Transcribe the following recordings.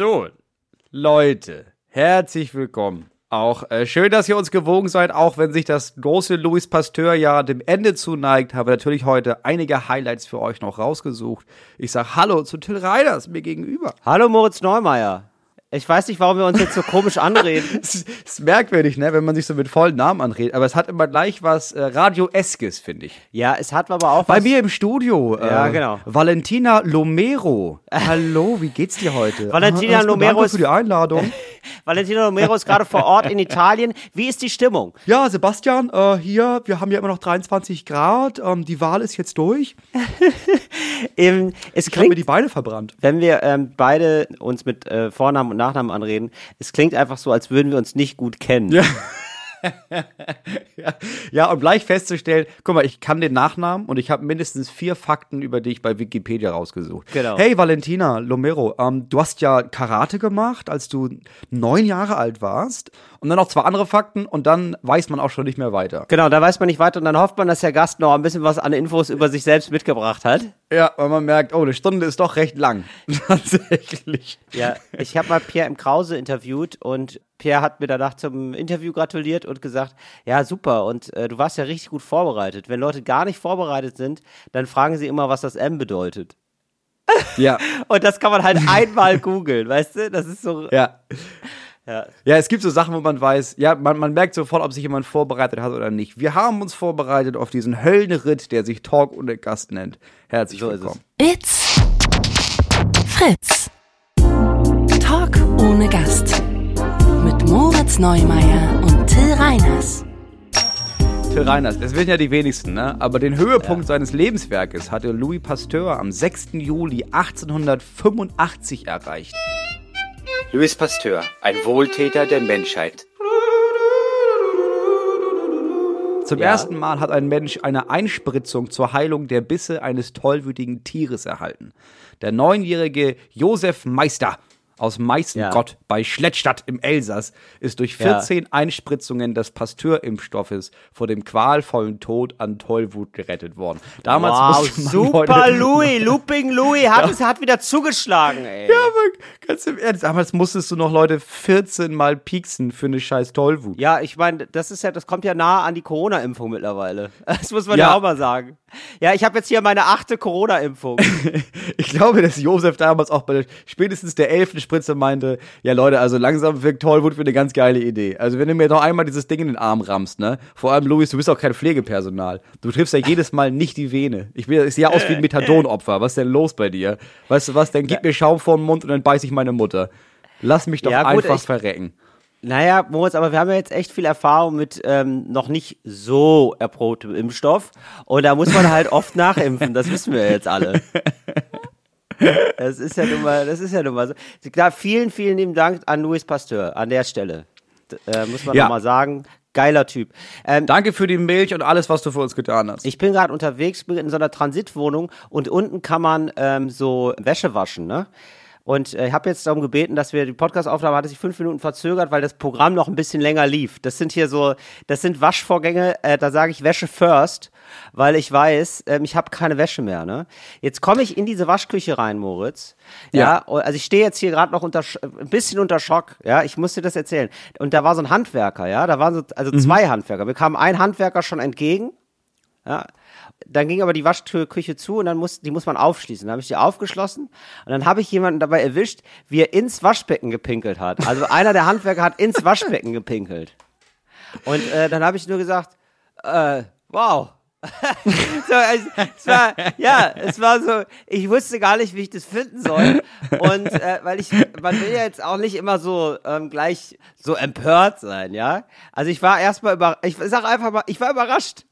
So, Leute, herzlich willkommen. Auch äh, schön, dass ihr uns gewogen seid, auch wenn sich das große Louis Pasteur ja dem Ende zuneigt, haben wir natürlich heute einige Highlights für euch noch rausgesucht. Ich sag Hallo zu Till Reiners mir gegenüber. Hallo Moritz Neumeier. Ich weiß nicht, warum wir uns jetzt so komisch anreden. Es ist, merkwürdig, ne, wenn man sich so mit vollen Namen anredet, aber es hat immer gleich was äh, Radio-eskes, finde ich. Ja, es hat aber auch Bei was. mir im Studio. Ja, äh, genau. Valentina Lomero. Hallo, wie geht's dir heute? Valentina Ah, erstmal Lomero danke ist- für die Einladung. Valentino Romero ist gerade vor Ort in Italien. Wie ist die Stimmung? Ja, Sebastian, äh, hier, wir haben ja immer noch 23 Grad. Ähm, die Wahl ist jetzt durch. Ähm, es Ich habe mir die Beine verbrannt. wenn wir ähm, beide uns mit äh, Vornamen und Nachnamen anreden, es klingt einfach so, als würden wir uns nicht gut kennen. Ja. ja, ja, um gleich festzustellen, guck mal, ich kann den Nachnamen und ich habe mindestens vier Fakten über dich bei Wikipedia rausgesucht. Genau. Hey, Valentina Lomero, ähm, du hast ja Karate gemacht, als du neun Jahre alt warst. Und dann noch zwei andere Fakten und dann weiß man auch schon nicht mehr weiter. Genau, da weiß man nicht weiter und dann hofft man, dass der Gast noch ein bisschen was an Infos über sich selbst mitgebracht hat. Ja, weil man merkt, oh, eine Stunde ist doch recht lang. Tatsächlich. Ja, ich habe mal Pierre im Krause interviewt und Pierre hat mir danach zum Interview gratuliert und gesagt, ja super und äh, du warst ja richtig gut vorbereitet. Wenn Leute gar nicht vorbereitet sind, dann fragen sie immer, was das M bedeutet. Ja, Und das kann man halt einmal googeln, weißt du? Das ist so. ja. Ja. Ja, es gibt so Sachen, wo man weiß, ja, man, man merkt sofort, ob sich jemand vorbereitet hat oder nicht. Wir haben uns vorbereitet auf diesen Höllenritt, der sich Talk ohne Gast nennt. Herzlich So ist willkommen. It's Fritz. Talk ohne Gast. Mit Moritz Neumeier und Till Reiners. Till Reiners, es wissen ja die wenigsten, ne? Aber den Höhepunkt seines Lebenswerkes hatte Louis Pasteur am 6. Juli 1885 erreicht. Louis Pasteur, ein Wohltäter der Menschheit. Zum Ja. ersten Mal hat ein Mensch eine Einspritzung zur Heilung der Bisse eines tollwütigen Tieres erhalten. Der neunjährige Josef Meister aus Meißengott bei Schlettstadt im Elsass ist durch Ja. 14 Einspritzungen des Pasteur-Impfstoffes vor dem qualvollen Tod an Tollwut gerettet worden. Damals Wow, super Louis, Looping Louis hat, es hat wieder zugeschlagen, ey. Ja, aber ganz im Ernst, damals musstest du noch Leute 14 Mal pieksen für eine scheiß Tollwut. Ja, ich meine, das ist ja, das kommt ja nah an die Corona-Impfung mittlerweile. Das muss man ja, Ja. auch mal sagen. Ja, ich habe jetzt hier meine achte Corona-Impfung. Ich glaube, dass Josef damals auch bei der, spätestens der elften Spritze meinte, ja Leute, also langsam wirkt Tollwut für eine ganz geile Idee. Also wenn du mir noch einmal dieses Ding in den Arm rammst, ne? Vor allem, Luis, du bist auch kein Pflegepersonal. Du triffst ja jedes Mal nicht die Vene. Ich, bin, ich sehe aus wie ein Methadonopfer. Was ist denn los bei dir? Weißt du was, dann gib mir Schaum vor den Mund und dann beiß ich meine Mutter. Lass mich doch Ja, gut, einfach verrecken. Naja, Moritz, aber wir haben ja jetzt echt viel Erfahrung mit ähm, noch nicht so erprobtem Impfstoff. Und da muss man halt oft nachimpfen. Das wissen wir jetzt alle. Das ist ja nun mal, das ist ja nun mal so. Klar, vielen, vielen lieben Dank an Louis Pasteur an der Stelle. Äh, muss man Ja. noch mal sagen. Geiler Typ. Ähm, Danke für die Milch und alles, was du für uns getan hast. ich bin gerade unterwegs, bin in so einer Transitwohnung und unten kann man ähm, so Wäsche waschen, ne? Und äh, ich habe jetzt darum gebeten, dass wir die Podcast-Aufnahme hatte sich fünf Minuten verzögert, weil das Programm noch ein bisschen länger lief. Das sind hier so, das sind Waschvorgänge, äh, da sage ich Wäsche first, weil ich weiß, ähm, ich habe keine Wäsche mehr. Ne? Jetzt komme ich in diese Waschküche rein, Moritz. Ja, Ja. also ich stehe jetzt hier gerade noch unter Sch- ein bisschen unter Schock. Ja, ich muss dir das erzählen. Und da war so ein Handwerker, ja, da waren so also zwei Handwerker. Wir kamen ein Handwerker schon entgegen. Ja. Dann ging aber die Waschküche zu und dann muss, die muss man aufschließen. Dann habe ich die aufgeschlossen und dann habe ich jemanden dabei erwischt, wie er ins Waschbecken gepinkelt hat. Also einer der Handwerker hat ins Waschbecken gepinkelt. Und äh, dann habe ich nur gesagt, äh, wow. so, es, es war, ja, es war so, ich wusste gar nicht, wie ich das finden soll. Und äh, weil ich, man will ja jetzt auch nicht immer so ähm, gleich so empört sein, ja. Also ich war erstmal über, ich sag einfach mal, ich war überrascht.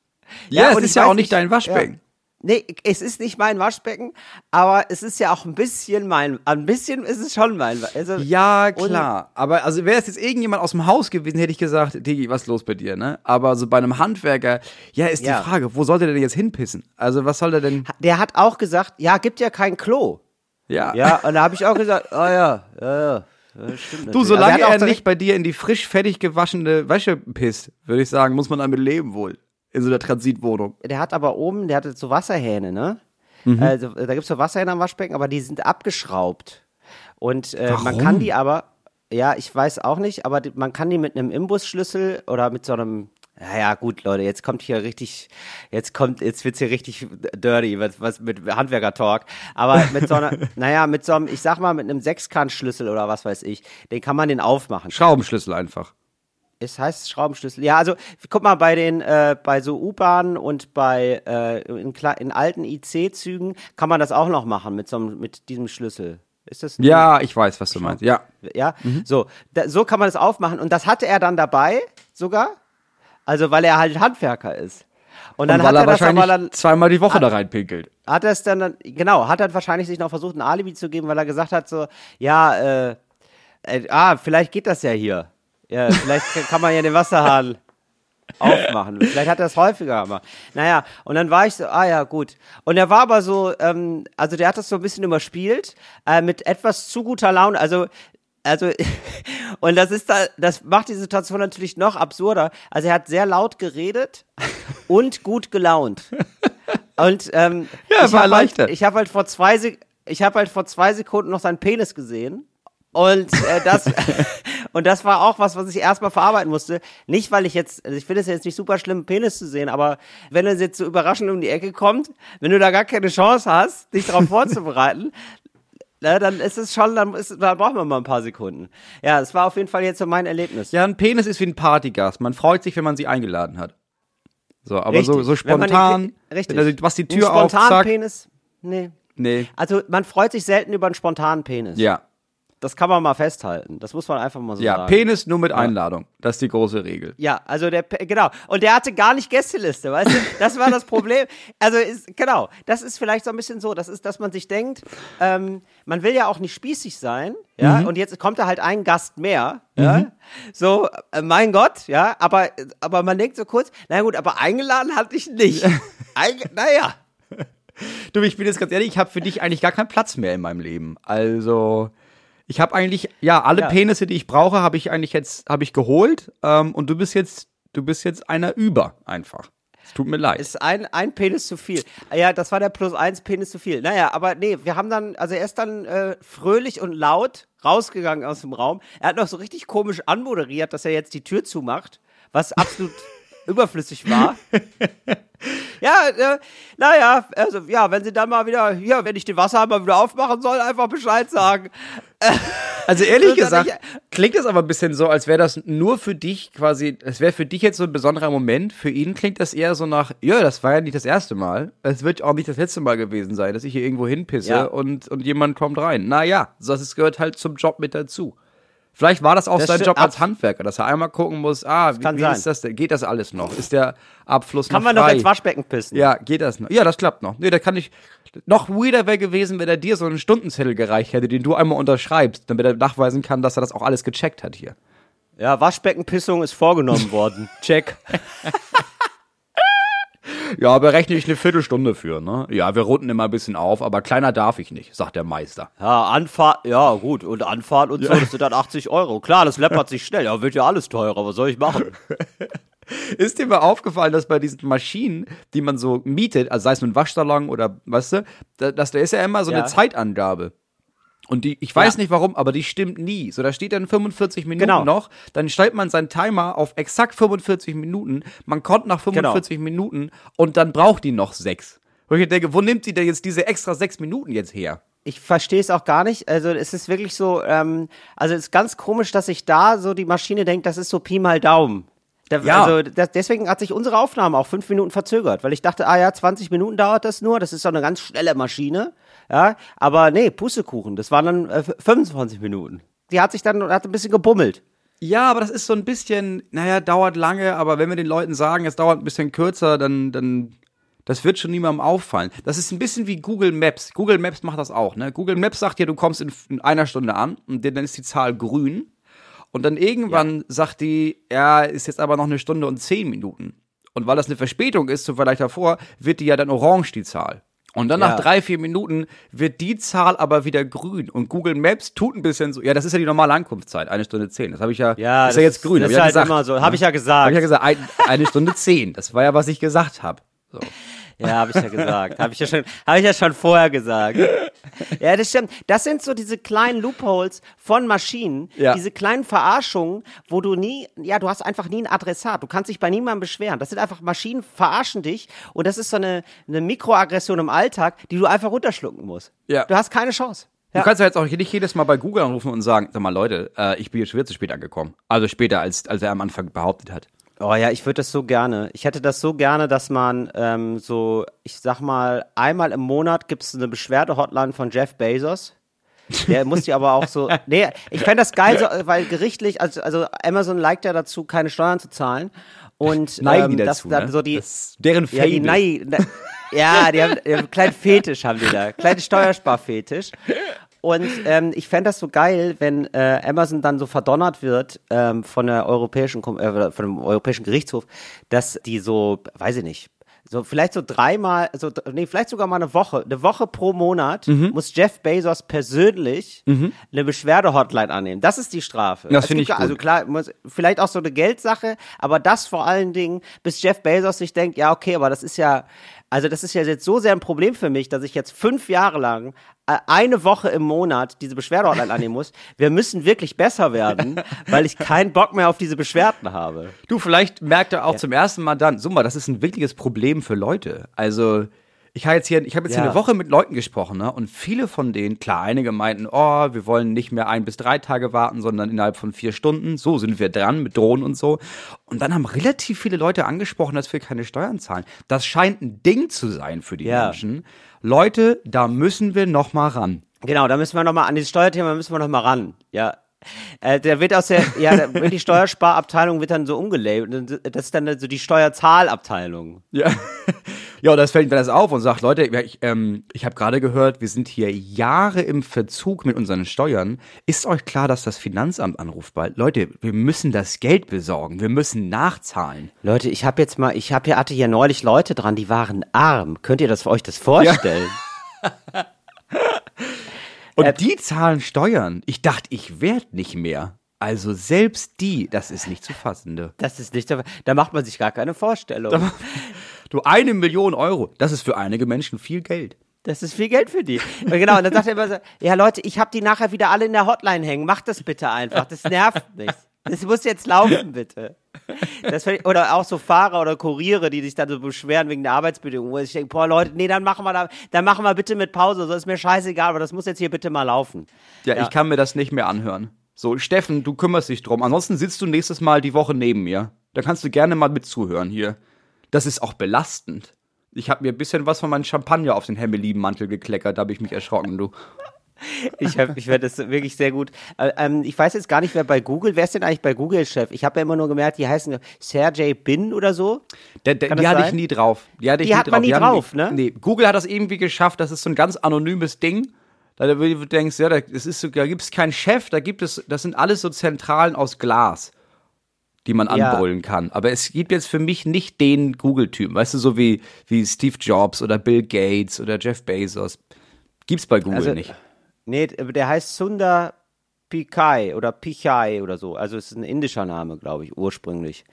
Ja, es und ist ja auch nicht dein Waschbecken. Ja. Nee, es ist nicht mein Waschbecken, aber es ist ja auch ein bisschen mein, ein bisschen ist es schon mein. Also, Ja, klar. Aber also wäre es jetzt irgendjemand aus dem Haus gewesen, hätte ich gesagt, Digi, was ist los bei dir, ne? Aber so bei einem Handwerker, ja, ist Ja. die Frage, wo sollte der denn jetzt hinpissen? Also was soll der denn? Der hat auch gesagt, ja, gibt ja kein Klo. Ja. Ja, und da habe ich auch gesagt, oh ja, ja, ja. ja stimmt Du, solange er, nicht bei dir in die frisch fertig gewaschene Wäsche pisst, würde ich sagen, muss man damit leben wohl. In so einer Transitwohnung. der hat aber oben, der hatte so Wasserhähne, ne? Mhm. Also, da gibt's so Wasserhähne am Waschbecken, aber die sind abgeschraubt. Und äh, man kann die aber, ja, ich weiß auch nicht, aber die, man kann die mit einem Imbusschlüssel oder mit so einem, naja, gut, Leute, jetzt kommt hier richtig, jetzt kommt, jetzt wird's hier richtig dirty, was, was mit Handwerker-Talk. Aber mit so einer, naja, mit so einem, ich sag mal, mit einem Sechskantschlüssel oder was weiß ich, den kann man den aufmachen. Schraubenschlüssel einfach. Es heißt Schraubenschlüssel. Ja, also guck mal bei den äh, bei so U-Bahnen und bei äh, in, in alten IC-Zügen kann man das auch noch machen mit so einem, mit diesem Schlüssel. Ist das? Ja, ich weiß, was du meinst. Ja. Ja. Mhm. So, da, so kann man das aufmachen und das hatte er dann dabei sogar. Also weil er halt Handwerker ist. Und dann Und hat weil er er das wahrscheinlich aber dann zweimal die Woche da reinpinkelt. hat er es dann, dann genau, hat er wahrscheinlich sich noch versucht, ein Alibi zu geben, weil er gesagt hat, so, ja, äh, äh ah, vielleicht geht das ja hier. Ja, vielleicht kann man ja den Wasserhahn aufmachen. Vielleicht hat er es häufiger gemacht. Naja, und dann war ich so, ah ja, gut. Und er war aber so, ähm, also der hat das so ein bisschen überspielt, äh, mit etwas zu guter Laune. Also, also, und das ist da, das macht die Situation natürlich noch absurder. Also er hat sehr laut geredet und gut gelaunt. Und ähm, Ja, ich war hab erleichtert. Halt, ich habe halt vor zwei Sek ich habe halt vor zwei Sekunden noch seinen Penis gesehen. Und äh, das und das war auch was, was ich erstmal verarbeiten musste. Nicht, weil ich jetzt, also ich finde es jetzt nicht super schlimm, einen Penis zu sehen, aber wenn es jetzt so überraschend um die Ecke kommt, wenn du da gar keine Chance hast, dich darauf vorzubereiten, na, dann ist es schon, dann, ist, dann brauchen wir mal ein paar Sekunden. Ja, das war auf jeden Fall jetzt so mein Erlebnis. Ja, ein Penis ist wie ein Partygast. Man freut sich, wenn man sie eingeladen hat. So, aber so, so den spontan, richtig. wenn du- was die Ein Tür auf, spontanen zack, Penis, nee. nee, Also man freut sich selten über einen spontanen Penis. ja, Das kann man mal festhalten. Das muss man einfach mal so ja, sagen. Penis nur mit Einladung. Das ist die große Regel. Ja, also der, genau. Und der hatte gar nicht Gästeliste, weißt du? Das war das Problem. Also ist, genau, das ist vielleicht so ein bisschen so, das ist, dass man sich denkt, ähm, man will ja auch nicht spießig sein, ja, und jetzt kommt da halt ein Gast mehr, ja, so, äh, mein Gott, ja, aber, aber man denkt so kurz, na gut, aber eingeladen hatte ich nicht. Einge naja. Du, ich bin jetzt ganz ehrlich, ich habe für dich eigentlich gar keinen Platz mehr in meinem Leben. Also, ich habe eigentlich, ja, alle Ja. Penisse, die ich brauche, habe ich eigentlich jetzt, habe ich geholt. Ähm, und du bist jetzt, du bist jetzt einer über einfach. Es tut mir leid. Ist ein, ein Penis zu viel. Ja, das war der plus eins Penis zu viel. Naja, aber nee, wir haben dann, also er ist dann äh, fröhlich und laut rausgegangen aus dem Raum. Er hat noch so richtig komisch anmoderiert, dass er jetzt die Tür zumacht, was absolut überflüssig war. Ja, äh, naja, also ja, wenn sie dann mal wieder, ja, wenn ich den Wasserhahn mal wieder aufmachen soll, einfach Bescheid sagen. Also ehrlich gesagt, klingt das aber ein bisschen so, als wäre das nur für dich quasi, es wäre für dich jetzt so ein besonderer Moment. Für ihn klingt das eher so nach, ja, das war ja nicht das erste Mal. Es wird auch nicht das letzte Mal gewesen sein, dass ich hier irgendwo hinpisse Ja. und, und jemand kommt rein. Naja, das gehört halt zum Job mit dazu. Vielleicht war das auch Das sein Job als Handwerker, dass er einmal gucken muss, ah, wie, kann wie ist das denn? Geht das alles noch? Ist der Abfluss Kann noch man noch frei? ins Waschbecken pissen? Ja, geht das noch? Ja, das klappt noch. Nee, da kann ich. Noch weirder wäre gewesen, wenn er dir so einen Stundenzettel gereicht hätte, den du einmal unterschreibst, damit er nachweisen kann, dass er das auch alles gecheckt hat hier. Ja, Waschbeckenpissung ist vorgenommen worden. Check. Ja, berechne ich eine Viertelstunde für, ne? Ja, wir runden immer ein bisschen auf, aber kleiner darf ich nicht, sagt der Meister. Ja, Anfahrt, ja gut, und Anfahrt und so, das sind dann 80 Euro. Klar, das läppert sich schnell, aber wird ja alles teurer, was soll ich machen? Ist dir mal aufgefallen, dass bei diesen Maschinen, die man so mietet, also sei es mit einem Waschsalon oder, weißt du, da, dass da ist ja immer so Ja. eine Zeitangabe. Und die, ich weiß Ja. nicht warum, aber die stimmt nie. So, da steht dann 45 Minuten Genau. noch, dann stellt man seinen Timer auf exakt 45 Minuten, man kommt nach 45 Minuten und dann braucht die noch sechs. Wo ich denke, wo nimmt sie denn jetzt diese extra sechs Minuten jetzt her? Ich verstehe es auch gar nicht. Also es ist wirklich so, ähm, also es ist ganz komisch, dass sich da so die Maschine denkt, das ist so Pi mal Daumen. Da, Ja. Also das, deswegen hat sich unsere Aufnahme auch fünf Minuten verzögert, weil ich dachte, ah ja, 20 Minuten dauert das nur, das ist doch eine ganz schnelle Maschine. Ja, aber nee, Pustekuchen, das waren dann äh, 25 Minuten. Die hat sich dann hat ein bisschen gebummelt. Ja, aber das ist so ein bisschen, naja, dauert lange, aber wenn wir den Leuten sagen, es dauert ein bisschen kürzer, dann, dann, das wird schon niemandem auffallen. Das ist ein bisschen wie Google Maps. Google Maps macht das auch, ne? Google Maps sagt dir, du kommst in, in einer Stunde an und dann ist die Zahl grün. Und dann irgendwann sagt die, ja, ist jetzt aber noch eine Stunde und zehn Minuten. Und weil das eine Verspätung ist, so vielleicht davor, wird die ja dann orange, die Zahl. Und dann Ja. nach drei, vier Minuten wird die Zahl aber wieder grün. Und Google Maps tut ein bisschen so, ja, das ist ja die normale Ankunftszeit, eine Stunde zehn. Das habe ich ja, Ja, ist ja jetzt grün. Das ist ja halt gesagt. immer so. Habe ich ja Hab gesagt. ich ja gesagt, ein, eine Stunde zehn. Das war ja, was ich gesagt habe. So. Ja, habe ich ja gesagt. Habe ich ja schon, habe ich ja schon vorher gesagt. Ja, das stimmt. Das sind so diese kleinen Loopholes von Maschinen, Ja. diese kleinen Verarschungen, wo du nie, ja, du hast einfach nie ein Adressat. Du kannst dich bei niemandem beschweren. Das sind einfach Maschinen, verarschen dich und das ist so eine, eine Mikroaggression im Alltag, die du einfach runterschlucken musst. Ja. Du hast keine Chance. Du kannst ja jetzt auch nicht jedes Mal bei Google anrufen und sagen, sag mal Leute, äh, ich bin jetzt schon wieder zu spät angekommen. Also später, als, als er am Anfang behauptet hat. Oh ja, ich würde das so gerne. Ich hätte das so gerne, dass man ähm, so, ich sag mal, einmal im Monat gibt es eine Beschwerde-Hotline von Jeff Bezos. Der muss die aber auch so. Nee, ich fände das geil, so, weil gerichtlich, also, also Amazon neigt ja dazu, keine Steuern zu zahlen. Und Neigen die ähm, dazu, dann ne? so die. Das deren ja, die Fable. Nei, ne- ja, die haben, die haben einen kleinen Fetisch haben die da. Kleinen Steuersparfetisch. Und ähm, ich fände das so geil, wenn äh, Amazon dann so verdonnert wird ähm, von der europäischen äh, von dem Europäischen Gerichtshof, dass die so, weiß ich nicht, so vielleicht so dreimal, so nee, vielleicht sogar mal eine Woche, eine Woche pro Monat Mhm. muss Jeff Bezos persönlich eine Beschwerde-Hotline annehmen. Das ist die Strafe. Das Es finde ich Also gut. klar, muss, vielleicht auch so eine Geldsache, aber das vor allen Dingen, bis Jeff Bezos sich denkt, ja, okay, aber das ist ja, also das ist ja jetzt so sehr ein Problem für mich, dass ich jetzt fünf Jahre lang äh, eine Woche im Monat diese Beschwerde-Hotline annehmen muss. Wir müssen wirklich besser werden, weil ich keinen Bock mehr auf diese Beschwerden habe. Du, vielleicht merkt er auch zum ersten Mal dann, so mal, das ist ein wirkliches Problem für Leute. Also, ich habe jetzt hier, ich habe jetzt hier Ja. eine Woche mit Leuten gesprochen, ne? Und viele von denen, klar, einige meinten, oh, wir wollen nicht mehr ein bis drei Tage warten, sondern innerhalb von vier Stunden. So sind wir dran mit Drohnen und so. Und dann haben relativ viele Leute angesprochen, dass wir keine Steuern zahlen. Das scheint ein Ding zu sein für die Ja. Menschen. Leute, da müssen wir noch mal ran. Genau, da müssen wir nochmal, an dieses Steuerthema müssen wir nochmal ran. Ja. Äh, der wird aus der, ja, der, wird die Steuersparabteilung wird dann so umgelabelt. Das ist dann so die Steuerzahlabteilung. Ja. ja, und das fällt mir das auf und sagt, Leute, ja, ich, ähm, ich habe gerade gehört, wir sind hier Jahre im Verzug mit unseren Steuern. Ist euch klar, dass das Finanzamt anruft bald? Leute, wir müssen das Geld besorgen, wir müssen nachzahlen. Leute, ich habe jetzt mal, ich habe hier hatte hier neulich Leute dran, die waren arm. Könnt ihr das für euch das vorstellen? Und Äh, die zahlen Steuern. Ich dachte, ich werd nicht mehr. Also selbst die, das ist nicht zu fassende. Das ist nicht, da macht man sich gar keine Vorstellung. Du, eine Million Euro, das ist für einige Menschen viel Geld. Das ist viel Geld für die. Und genau, und dann sagt er immer so, ja Leute, ich habe die nachher wieder alle in der Hotline hängen. Macht das bitte einfach. Das nervt mich. Das muss jetzt laufen, bitte. Das oder auch so Fahrer oder Kuriere, die sich dann so beschweren wegen der Arbeitsbedingungen. Wo ich denke, boah Leute, nee, dann machen wir da, dann machen wir bitte mit Pause. So ist mir scheißegal, aber das muss jetzt hier bitte mal laufen. Ja, Ja. ich kann mir das nicht mehr anhören. So, Steffen, du kümmerst dich drum. Ansonsten sitzt du nächstes Mal die Woche neben mir. Da kannst du gerne mal mitzuhören hier. Das ist auch belastend. Ich habe mir ein bisschen was von meinem Champagner auf den Hemmeliebenmantel gekleckert, da habe ich mich erschrocken, du. Ich, hab- ich werde das wirklich sehr gut. Äh, ähm, ich weiß jetzt gar nicht, wer bei Google, wer ist denn eigentlich bei Google Chef? Ich habe ja immer nur gemerkt, die heißen Sergey Bin oder so. Der, der, die hatte ich sein? nie drauf. Die, hatte ich Die hat man nie haben drauf, die, ne? Nee, Google hat das irgendwie geschafft, das ist so ein ganz anonymes Ding. Da du denkst, ja, da, das ist so, da gibt es keinen Chef, da gibt es, das sind alles so Zentralen aus Glas, die man Ja. anbrüllen kann. Aber es gibt jetzt für mich nicht den Google-Typen, weißt du, so wie, wie Steve Jobs oder Bill Gates oder Jeff Bezos. Gibt's bei Google Also, nicht. Nee, der heißt Sundar Pichai oder Pichai oder so. Also es ist ein indischer Name, glaube ich, ursprünglich.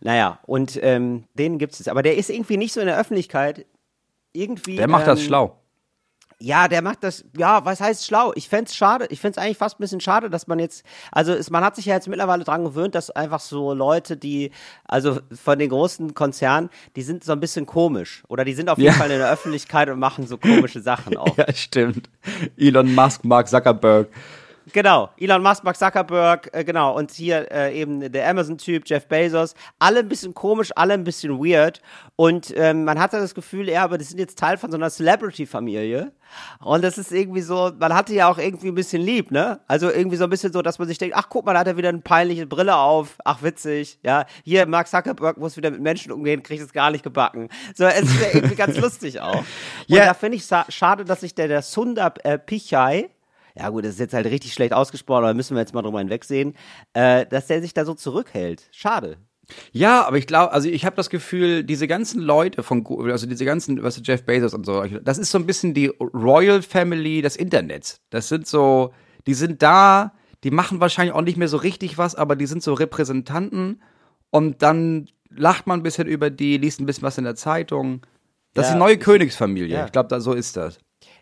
Naja, und ähm, den gibt es jetzt. Aber der ist irgendwie nicht so in der Öffentlichkeit. Irgendwie. Der macht das ähm, schlau. Ja, der macht das, ja, was heißt schlau? Ich fänd's schade, ich fänd's eigentlich fast ein bisschen schade, dass man jetzt, also es, man hat sich ja jetzt mittlerweile dran gewöhnt, dass einfach so Leute, die, also von den großen Konzernen, die sind so ein bisschen komisch. Oder die sind auf jeden Ja. Fall in der Öffentlichkeit und machen so komische Sachen auch. Ja, stimmt. Elon Musk, Mark Zuckerberg. Genau, Elon Musk, Mark Zuckerberg, äh, genau, und hier äh, eben der Amazon-Typ, Jeff Bezos, alle ein bisschen komisch, alle ein bisschen weird und ähm, man hatte das Gefühl, ja, aber das sind jetzt Teil von so einer Celebrity-Familie und das ist irgendwie so, man hatte ja auch irgendwie ein bisschen lieb, ne? Also irgendwie so ein bisschen so, dass man sich denkt, ach guck mal, da hat er wieder eine peinliche Brille auf, ach witzig, ja, hier Mark Zuckerberg muss wieder mit Menschen umgehen, kriegt es gar nicht gebacken. So, es ist ja irgendwie ganz lustig auch. Und Ja. da finde ich schade, dass sich der, der Sundar äh, Pichai, ja gut, das ist jetzt halt richtig schlecht ausgesprochen, aber müssen wir jetzt mal drüber hinwegsehen, äh, dass der sich da so zurückhält. Schade. Ja, aber ich glaube, also ich habe das Gefühl, diese ganzen Leute von, Google, also diese ganzen, was Jeff Bezos und so, das ist so ein bisschen die Royal Family des Internets. Das sind so, die sind da, die machen wahrscheinlich auch nicht mehr so richtig was, aber die sind so Repräsentanten und dann lacht man ein bisschen über die, liest ein bisschen was in der Zeitung. Das ist Ja, die neue Königsfamilie. ja. Ich glaube, da so ist das.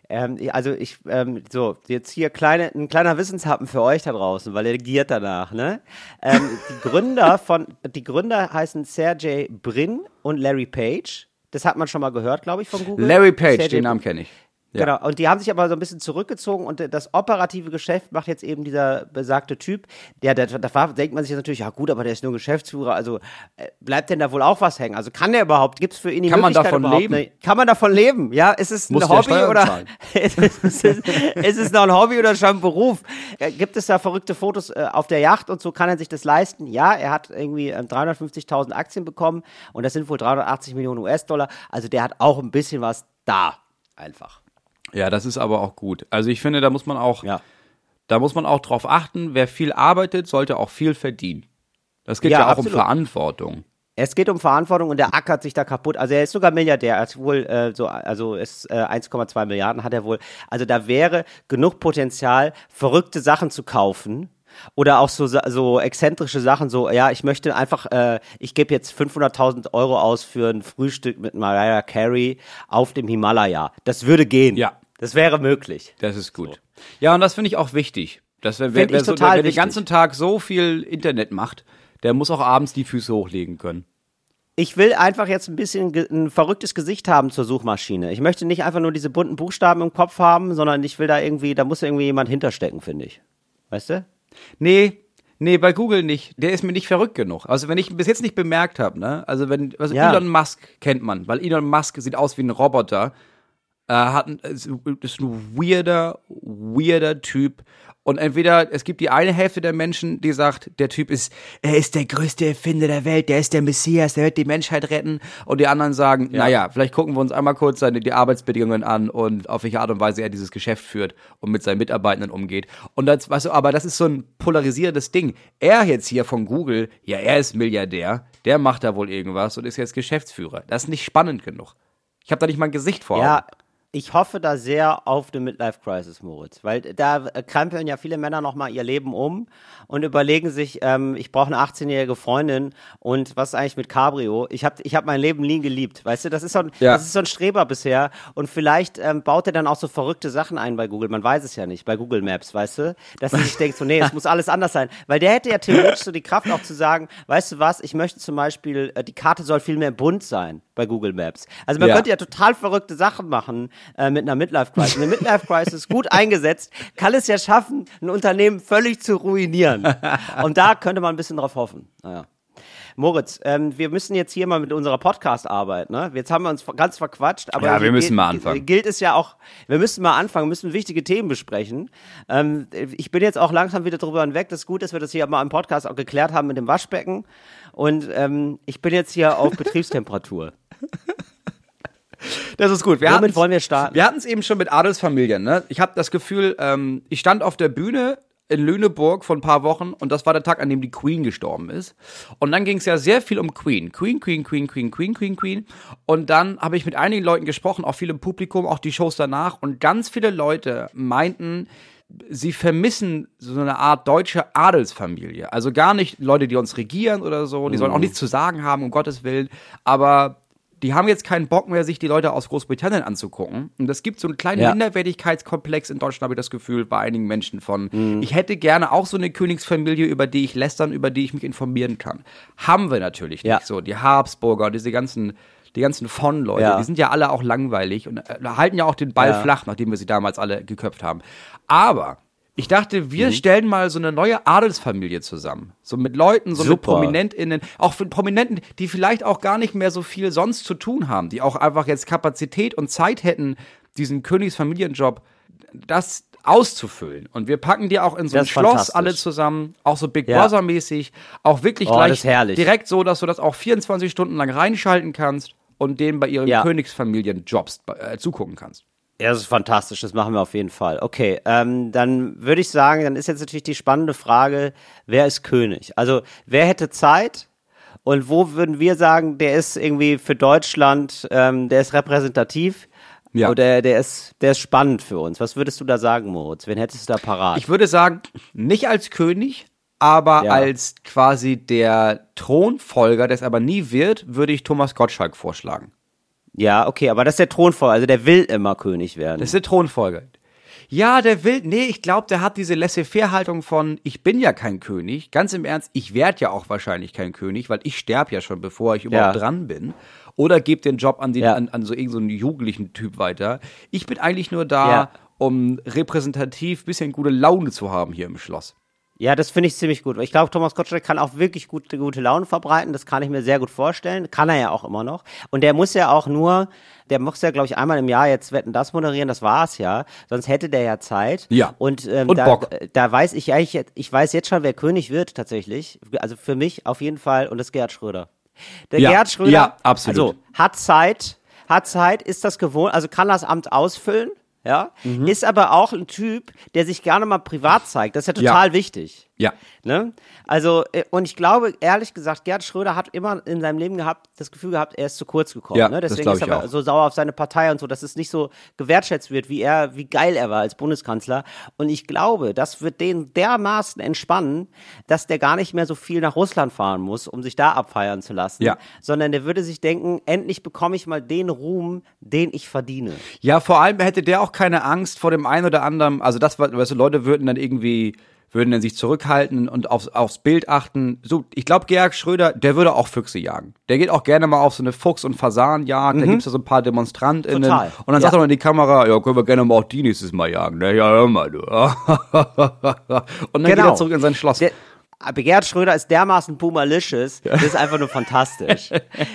Ähm, also ich, ähm, so, jetzt hier kleine, ein kleiner Wissenshappen für euch da draußen, weil ihr giert danach, ne? Ähm, die Gründer von, die Gründer heißen Sergey Brin und Larry Page. Das hat man schon mal gehört, glaube ich, von Google. Larry Page, Sergey den Namen kenne ich. Ja. Genau, und die haben sich aber so ein bisschen zurückgezogen und äh, das operative Geschäft macht jetzt eben dieser besagte Typ. Der, der, da denkt man sich jetzt natürlich, ja gut, aber der ist nur Geschäftsführer, also äh, bleibt denn da wohl auch was hängen? Also kann der überhaupt, gibt es für ihn die Kann man Möglichkeit davon überhaupt, leben? Ne, kann man davon leben? Ja, ist es ein Muss der Hobby oder ist, es, ist es noch ein Hobby oder schon ein Beruf? Äh, Gibt es da verrückte Fotos äh, auf der Yacht und so kann er sich das leisten? Ja, er hat irgendwie ähm, 350.000 Aktien bekommen und das sind wohl 380 Millionen US-Dollar. Also der hat auch ein bisschen was da, einfach. Ja, das ist aber auch gut. Also ich finde, da muss man auch, Ja. da muss man auch drauf achten, wer viel arbeitet, sollte auch viel verdienen. Das geht ja, Ja, auch absolut. um Verantwortung. Es geht um Verantwortung und der ackert sich da kaputt. Also er ist sogar Milliardär, er hat wohl äh, so, also ist äh, 1,2 Milliarden hat er wohl. Also da wäre genug Potenzial, verrückte Sachen zu kaufen. Oder auch so, so exzentrische Sachen, so, ja, ich möchte einfach, äh, ich gebe jetzt 500.000 Euro aus für ein Frühstück mit Mariah Carey auf dem Himalaya. Das würde gehen. Ja. Das wäre möglich. Das ist gut. Ja, und das finde ich auch wichtig. Dass wer, wer, wer, so, total wer den ganzen Tag so viel Internet macht, der muss auch abends die Füße hochlegen können. Ich will einfach jetzt ein bisschen ein verrücktes Gesicht haben zur Suchmaschine. Ich möchte nicht einfach nur diese bunten Buchstaben im Kopf haben, sondern ich will da irgendwie, da muss irgendwie jemand hinterstecken, finde ich. Weißt du? Nee, nee, bei Google nicht. Der ist mir nicht verrückt genug. Also wenn ich bis jetzt nicht bemerkt habe, ne? Also wenn, also Ja. Elon Musk kennt man, weil Elon Musk sieht aus wie ein Roboter. Äh, hat ein, ist ist ein weirder, weirder Typ. Und entweder es gibt die eine Hälfte der Menschen, die sagt, der Typ ist, er ist der größte Erfinder der Welt, der ist der Messias, der wird die Menschheit retten. Und die anderen sagen, naja, vielleicht gucken wir uns einmal kurz seine, die Arbeitsbedingungen an und auf welche Art und Weise er dieses Geschäft führt und mit seinen Mitarbeitenden umgeht. Und das, weißt du, aber das ist so ein polarisierendes Ding. Er jetzt hier von Google, ja, er ist Milliardär, der macht da wohl irgendwas und ist jetzt Geschäftsführer. Das ist nicht spannend genug. Ich habe da nicht mal ein Gesicht vor. Ja, Augen. Ich hoffe da sehr auf eine Midlife Crisis, Moritz, weil da krempeln ja viele Männer nochmal ihr Leben um und überlegen sich, ähm, ich brauche eine 18-jährige Freundin und was ist eigentlich mit Cabrio? Ich habe ich hab mein Leben nie geliebt, weißt du? Das ist so ein, Ja. das ist so ein Streber bisher und vielleicht ähm, baut er dann auch so verrückte Sachen ein bei Google. Man weiß es ja nicht, bei Google Maps, weißt du? Dass er sich denkt, so, nee, es muss alles anders sein, weil der hätte ja theoretisch so die Kraft auch zu sagen, weißt du was? Ich möchte zum Beispiel, äh, die Karte soll viel mehr bunt sein bei Google Maps. Also man Ja. könnte ja total verrückte Sachen machen äh, mit einer Midlife Crisis. Eine Midlife Crisis gut eingesetzt kann es ja schaffen, ein Unternehmen völlig zu ruinieren. Und da könnte man ein bisschen drauf hoffen. Naja. Moritz, ähm, wir müssen jetzt hier mal mit unserer Podcast-Arbeit, ne? Jetzt haben wir uns ganz verquatscht, aber Ja, wir müssen mal anfangen. Gilt es ja auch, wir müssen mal anfangen, müssen wichtige Themen besprechen. Ähm, ich bin jetzt auch langsam wieder drüber hinweg. Das ist gut, dass wir das hier mal im Podcast auch geklärt haben mit dem Waschbecken. Und ähm, ich bin jetzt hier auf Betriebstemperatur. Das ist gut. Wir Womit wollen wir starten? Wir hatten es eben schon mit Adelsfamilien. Ne? Ich habe das Gefühl, ähm, ich stand auf der Bühne in Lüneburg vor ein paar Wochen und das war der Tag, an dem die Queen gestorben ist. Und dann ging es ja sehr viel um Queen. Queen, Queen, Queen, Queen, Queen, Queen, Queen. Und dann habe ich mit einigen Leuten gesprochen, auch viel im Publikum, auch die Shows danach. Und ganz viele Leute meinten, sie vermissen so eine Art deutsche Adelsfamilie. Also gar nicht Leute, die uns regieren oder so, die sollen auch nichts zu sagen haben, um Gottes Willen. Aber die haben jetzt keinen Bock mehr, sich die Leute aus Großbritannien anzugucken. Und es gibt so einen kleinen Ja. Minderwertigkeitskomplex in Deutschland, habe ich das Gefühl, bei einigen Menschen von, ich hätte gerne auch so eine Königsfamilie, über die ich lästern, über die ich mich informieren kann. Haben wir natürlich Ja. nicht so. Die Habsburger, diese ganzen, die ganzen von-Leute, Ja. die sind ja alle auch langweilig und äh, halten ja auch den Ball flach, nachdem wir sie damals alle geköpft haben. Aber ich dachte, Mhm. wir stellen mal so eine neue Adelsfamilie zusammen. So mit Leuten, so mit Super. ProminentInnen, auch für Prominenten, die vielleicht auch gar nicht mehr so viel sonst zu tun haben, die auch einfach jetzt Kapazität und Zeit hätten, diesen Königsfamilienjob, das auszufüllen. Und wir packen die auch in so ein Schloss alle zusammen, auch so Big Ja. Brother-mäßig, auch wirklich Oh, gleich direkt so, dass du das auch 24 Stunden lang reinschalten kannst und denen bei ihren Ja. Königsfamilienjobs äh, zugucken kannst. Ja, das ist fantastisch, das machen wir auf jeden Fall. Okay, ähm, dann würde ich sagen, dann ist jetzt natürlich die spannende Frage, wer ist König? Also, wer hätte Zeit und wo würden wir sagen, der ist irgendwie für Deutschland, ähm, der ist repräsentativ Ja. oder der ist, der ist spannend für uns? Was würdest du da sagen, Moritz? Wen hättest du da parat? Ich würde sagen, nicht als König, aber Ja. als quasi der Thronfolger, der es aber nie wird, würde ich Thomas Gottschalk vorschlagen. Ja, okay, aber das ist der Thronfolger, also der will immer König werden. Das ist der Thronfolger. Ja, der will, nee, ich glaube, der hat diese Laissez-faire-Haltung von, ich bin ja kein König. Ganz im Ernst, ich werde ja auch wahrscheinlich kein König, weil ich sterbe ja schon, bevor ich überhaupt Ja. dran bin. Oder gebe den Job an, den, Ja. an, an so irgendeinen jugendlichen Typ weiter. Ich bin eigentlich nur da, Ja. um repräsentativ bisschen gute Laune zu haben hier im Schloss. Ja, das finde ich ziemlich gut. Ich glaube, Thomas Gottschalk kann auch wirklich gute, gute Laune verbreiten. Das kann ich mir sehr gut vorstellen. Kann er ja auch immer noch. Und der muss ja auch nur, der muss ja, glaube ich, einmal im Jahr jetzt Wetten, das moderieren. Das war's ja. Sonst hätte der ja Zeit. Ja. Und, ähm, Und da, Bock. da weiß ich eigentlich, ich weiß jetzt schon, wer König wird tatsächlich. Also für mich auf jeden Fall. Und das ist Gerhard Schröder. Der Ja. Gerhard Schröder, Ja, absolut. also hat Zeit, hat Zeit, ist das gewohnt, also kann das Amt ausfüllen. Ja, Mhm. ist aber auch ein Typ, der sich gerne mal privat zeigt. Das ist ja Ja. total wichtig. Ja. Ne? Also, äh, und ich glaube, ehrlich gesagt, Gerd Schröder hat immer in seinem Leben gehabt, das Gefühl gehabt, er ist zu kurz gekommen. Ja, ne? Deswegen ist er aber auch. so sauer auf seine Partei und so, dass es nicht so gewertschätzt wird, wie er, wie geil er war als Bundeskanzler. Und ich glaube, das wird den dermaßen entspannen, dass der gar nicht mehr so viel nach Russland fahren muss, um sich da abfeiern zu lassen. Ja. Sondern der würde sich denken, endlich bekomme ich mal den Ruhm, den ich verdiene. Ja, vor allem hätte der auch keine Angst vor dem einen oder anderen. Also das, war- weißt du, Leute würden dann irgendwie, würden dann sich zurückhalten und aufs, aufs Bild achten. So, ich glaube, Gerhard Schröder, der würde auch Füchse jagen. Der geht auch gerne mal auf so eine Fuchs- und Fasanjagd. Da gibt's ja so ein paar DemonstrantInnen. Mhm. Total. Und dann Ja. sagt er mal in die Kamera, ja, können wir gerne mal auch die nächstes Mal jagen. Ne? Ja, hör mal, du. und dann geht er zurück in sein Schloss. Der, aber Gerhard Schröder ist dermaßen boomerlicious, das ist einfach nur fantastisch.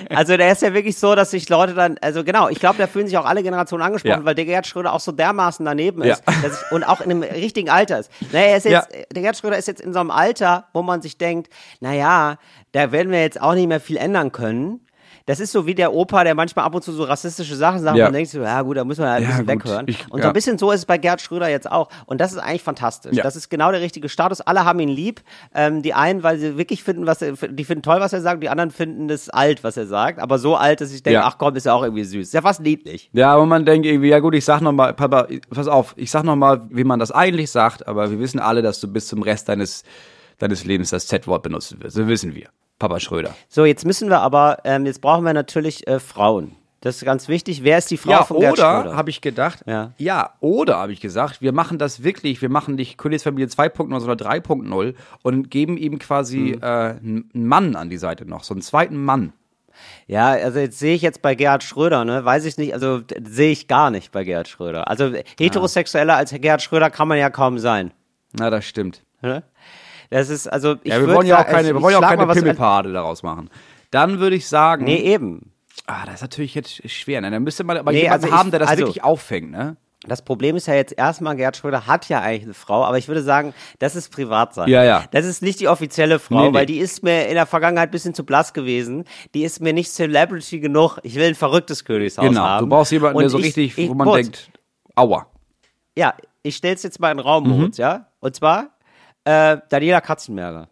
Also der ist ja wirklich so, dass sich Leute dann, also genau, ich glaube, da fühlen sich auch alle Generationen angesprochen, Ja. weil der Gerhard Schröder auch so dermaßen daneben ist Ja. ich, und auch in einem richtigen Alter ist. Naja, er ist jetzt, Ja. der Gerhard Schröder ist jetzt in so einem Alter, wo man sich denkt, naja, da werden wir jetzt auch nicht mehr viel ändern können. Das ist so wie der Opa, der manchmal ab und zu so rassistische Sachen sagt. Ja. Man denkt so, ja gut, da müssen wir halt ein Ja, bisschen gut. weghören. Ich- und so ein bisschen so ist es bei Gerd Schröder jetzt auch. Und das ist eigentlich fantastisch. Das ist genau der richtige Status. Alle haben ihn lieb. Ähm, die einen, weil sie wirklich finden, was er, die finden toll, was er sagt. Die anderen finden es alt, was er sagt. Aber so alt, dass ich denke, ach komm, ist ja auch irgendwie süß. Ist ja fast niedlich. Ja, aber man denkt irgendwie, ja gut, ich sag noch mal, Papa, pass auf, ich sag noch mal, wie man das eigentlich sagt, aber wir wissen alle, dass du bis zum Rest deines, deines Lebens das Z-Wort benutzen wirst. So wissen wir. Papa Schröder. So, jetzt müssen wir aber, ähm, jetzt brauchen wir natürlich äh, Frauen. Das ist ganz wichtig. Wer ist die Frau Ja, von Gerd oder habe ich gedacht, Ja. ja, oder habe ich gesagt, wir machen das wirklich, wir machen nicht Königsfamilie 2.0, sondern 3.0 und geben ihm quasi Mhm. äh, einen Mann an die Seite noch, so einen zweiten Mann. Ja, also jetzt sehe ich jetzt bei Gerhard Schröder, ne, weiß ich nicht, also sehe ich gar nicht bei Gerhard Schröder. Also heterosexueller als Gerhard Schröder kann man ja kaum sein. Na, das stimmt. Ne? Das ist, also ich Ja, wir wollen ja auch sagen, keine, ich- wir wollen ja ich auch keine Pimmelparade daraus machen. Dann würde ich sagen, Nee, eben. ah, das ist natürlich jetzt schwer. Ne? Dann müsste man aber Nee, jemanden also ich- haben, der das also- wirklich auffängt, ne? Das Problem ist ja jetzt erstmal, Gerhard Schröder hat ja eigentlich eine Frau, aber ich würde sagen, das ist Privatsache. Ja, ja. Das ist nicht die offizielle Frau, Nee, nee. weil die ist mir in der Vergangenheit ein bisschen zu blass gewesen. Die ist mir nicht Celebrity genug. Ich will ein verrücktes Königshaus Genau. haben. Du brauchst jemanden, der so ich- richtig, ich, wo man kurz, denkt, aua. Ja, ich stell's jetzt mal in den Raum, Mhm. Moritz, ja? Und zwar äh, Daniela Katzenberger.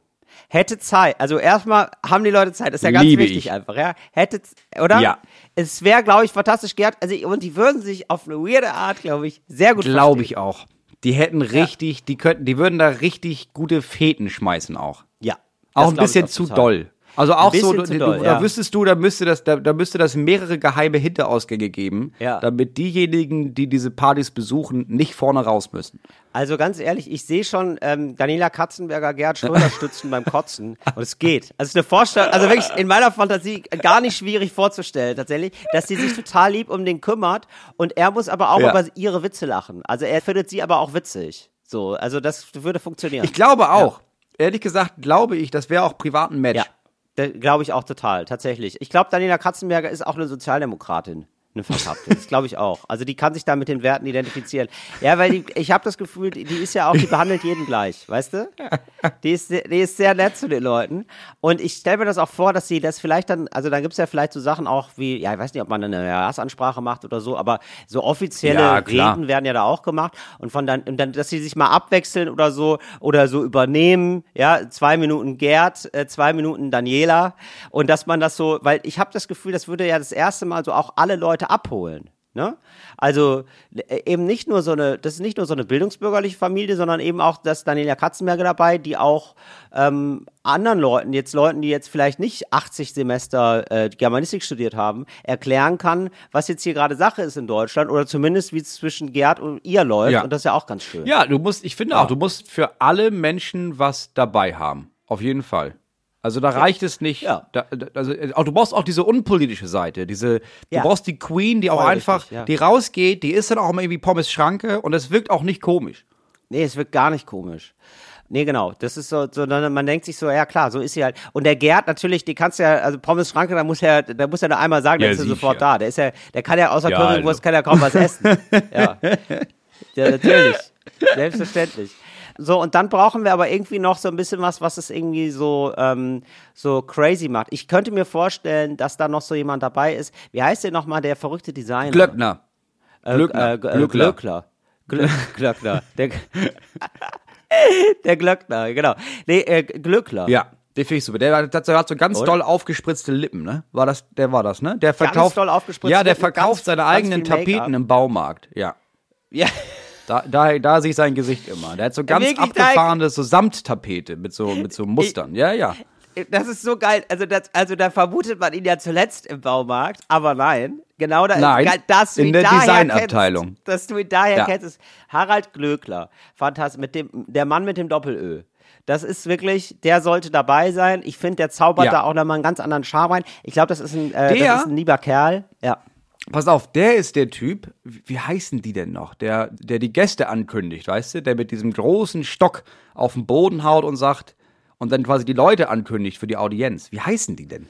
Hätte Zeit, also erstmal haben die Leute Zeit, das ist ja ganz Liebe wichtig ich. einfach, ja? Hätte, oder? Ja. Es wäre, glaube ich, fantastisch, Gerd, also, und die würden sich auf eine weirde Art, glaube ich, sehr gut Glaube ich auch. Die hätten richtig, die könnten, die würden da richtig gute Feten schmeißen auch. Ja. Auch ein bisschen zu total. doll. Also auch so, du, zu du, doll, da ja. wüsstest du, da müsste das, da, da müsste das mehrere geheime Hinterausgänge geben, Ja. damit diejenigen, die diese Partys besuchen, nicht vorne raus müssen. Also ganz ehrlich, ich sehe schon ähm, Daniela Katzenberger, Gerd Schröder stützen beim Kotzen. Und es geht. Also es ist eine Vorstellung, also wirklich in meiner Fantasie gar nicht schwierig vorzustellen, tatsächlich, dass sie sich total lieb um den kümmert und er muss aber auch Ja. über ihre Witze lachen. Also er findet sie aber auch witzig. So, also das würde funktionieren. Ich glaube auch. Ehrlich gesagt, glaube ich, das wäre auch privat ein Match. Glaube ich auch total, tatsächlich. Ich glaube, Daniela Katzenberger ist auch eine Sozialdemokratin. Eine verkappte. Das glaube ich auch. Also die kann sich da mit den Werten identifizieren. Ja, weil die, ich habe das Gefühl, die, ist ja auch, die behandelt jeden gleich, weißt du? Die ist, sehr- die ist sehr nett zu den Leuten. Und ich stelle mir das auch vor, dass sie das vielleicht dann, also da gibt's ja vielleicht so Sachen auch wie, ja, ich weiß nicht, ob man eine Jahresansprache macht oder so, aber so offizielle Ja. Reden werden ja da auch gemacht. Und von dann, und dann, dass sie sich mal abwechseln oder so, oder so übernehmen, ja, zwei Minuten Gerd, äh, zwei Minuten Daniela. Und dass man das so, weil ich habe das Gefühl, das würde ja das erste Mal so auch alle Leute abholen. Ne? Also äh, eben nicht nur so eine, das ist nicht nur so eine bildungsbürgerliche Familie, sondern eben auch das Daniela Katzenberger dabei, die auch ähm, anderen Leuten, jetzt Leuten, die jetzt vielleicht nicht 80 Semester äh, Germanistik studiert haben, erklären kann, was jetzt hier gerade Sache ist in Deutschland oder zumindest wie es zwischen Gerd und ihr läuft. Ja. Und das ist ja auch ganz schön. Ja, du musst, ich finde auch, du musst für alle Menschen was dabei haben. Auf jeden Fall. Also da reicht es nicht. Ja. Da, da- also, äh, auch, du brauchst auch diese unpolitische Seite. Diese, du Ja. brauchst die Queen, die auch Voll einfach, richtig, ja. die rausgeht, die ist dann auch immer irgendwie Pommes Schranke und es wirkt auch nicht komisch. Nee, es wird gar nicht komisch. Nee, genau. Das ist so, so dann, man denkt sich so, ja klar, so ist sie halt. Und der Gerd natürlich, die kannst du ja, also Pommes Schranke, da muss er, da muss er nur einmal sagen, Ja, der ist ja sicher. sofort da. Der ist ja, der kann ja außer Ja, Currywurst also. kann er kaum was essen. ja. ja, natürlich. Selbstverständlich. So, und dann brauchen wir aber irgendwie noch so ein bisschen was, was es irgendwie so, ähm, so crazy macht. Ich könnte mir vorstellen, dass da noch so jemand dabei ist. Wie heißt der nochmal, der verrückte Designer? Glöckner. Äh, Glöckner. Äh, Glöckler. Glöckler. Glö Glöckner. Der, der Glöckner, genau. Nee, äh, Glöckler. Ja, den finde ich super. Der hat, der hat so ganz Und? doll aufgespritzte Lippen, ne? War das, der war das, ne? Der verkauft, doll aufgespritzte ja, der Lippen, verkauft ganz- seine ganz eigenen. Tapeten im Baumarkt. Ja. Ja. Da, da, da sehe ich sein Gesicht immer. Der hat so ganz wirklich, abgefahrene so Samttapete mit so, mit so Mustern. Ja, ja. Das ist so geil. Also, das, also da vermutet man ihn ja zuletzt im Baumarkt, aber nein. Genau da Nein, dass du in der Designabteilung. Kennst, dass du ihn daher Ja. kennst. ist Harald Glöckler. Fantastisch. Mit dem, der Mann mit dem Doppelö. Das ist wirklich, der sollte dabei sein. Ich finde, der zaubert Ja. da auch nochmal einen ganz anderen Charme rein. Ich glaube, das ist ein, äh, Der- das ist ein lieber Kerl. Ja. Pass auf, der ist der Typ, wie heißen die denn noch? Der, der die Gäste ankündigt, weißt du? Der mit diesem großen Stock auf den Boden haut und sagt, und dann quasi die Leute ankündigt für die Audienz. Wie heißen die denn?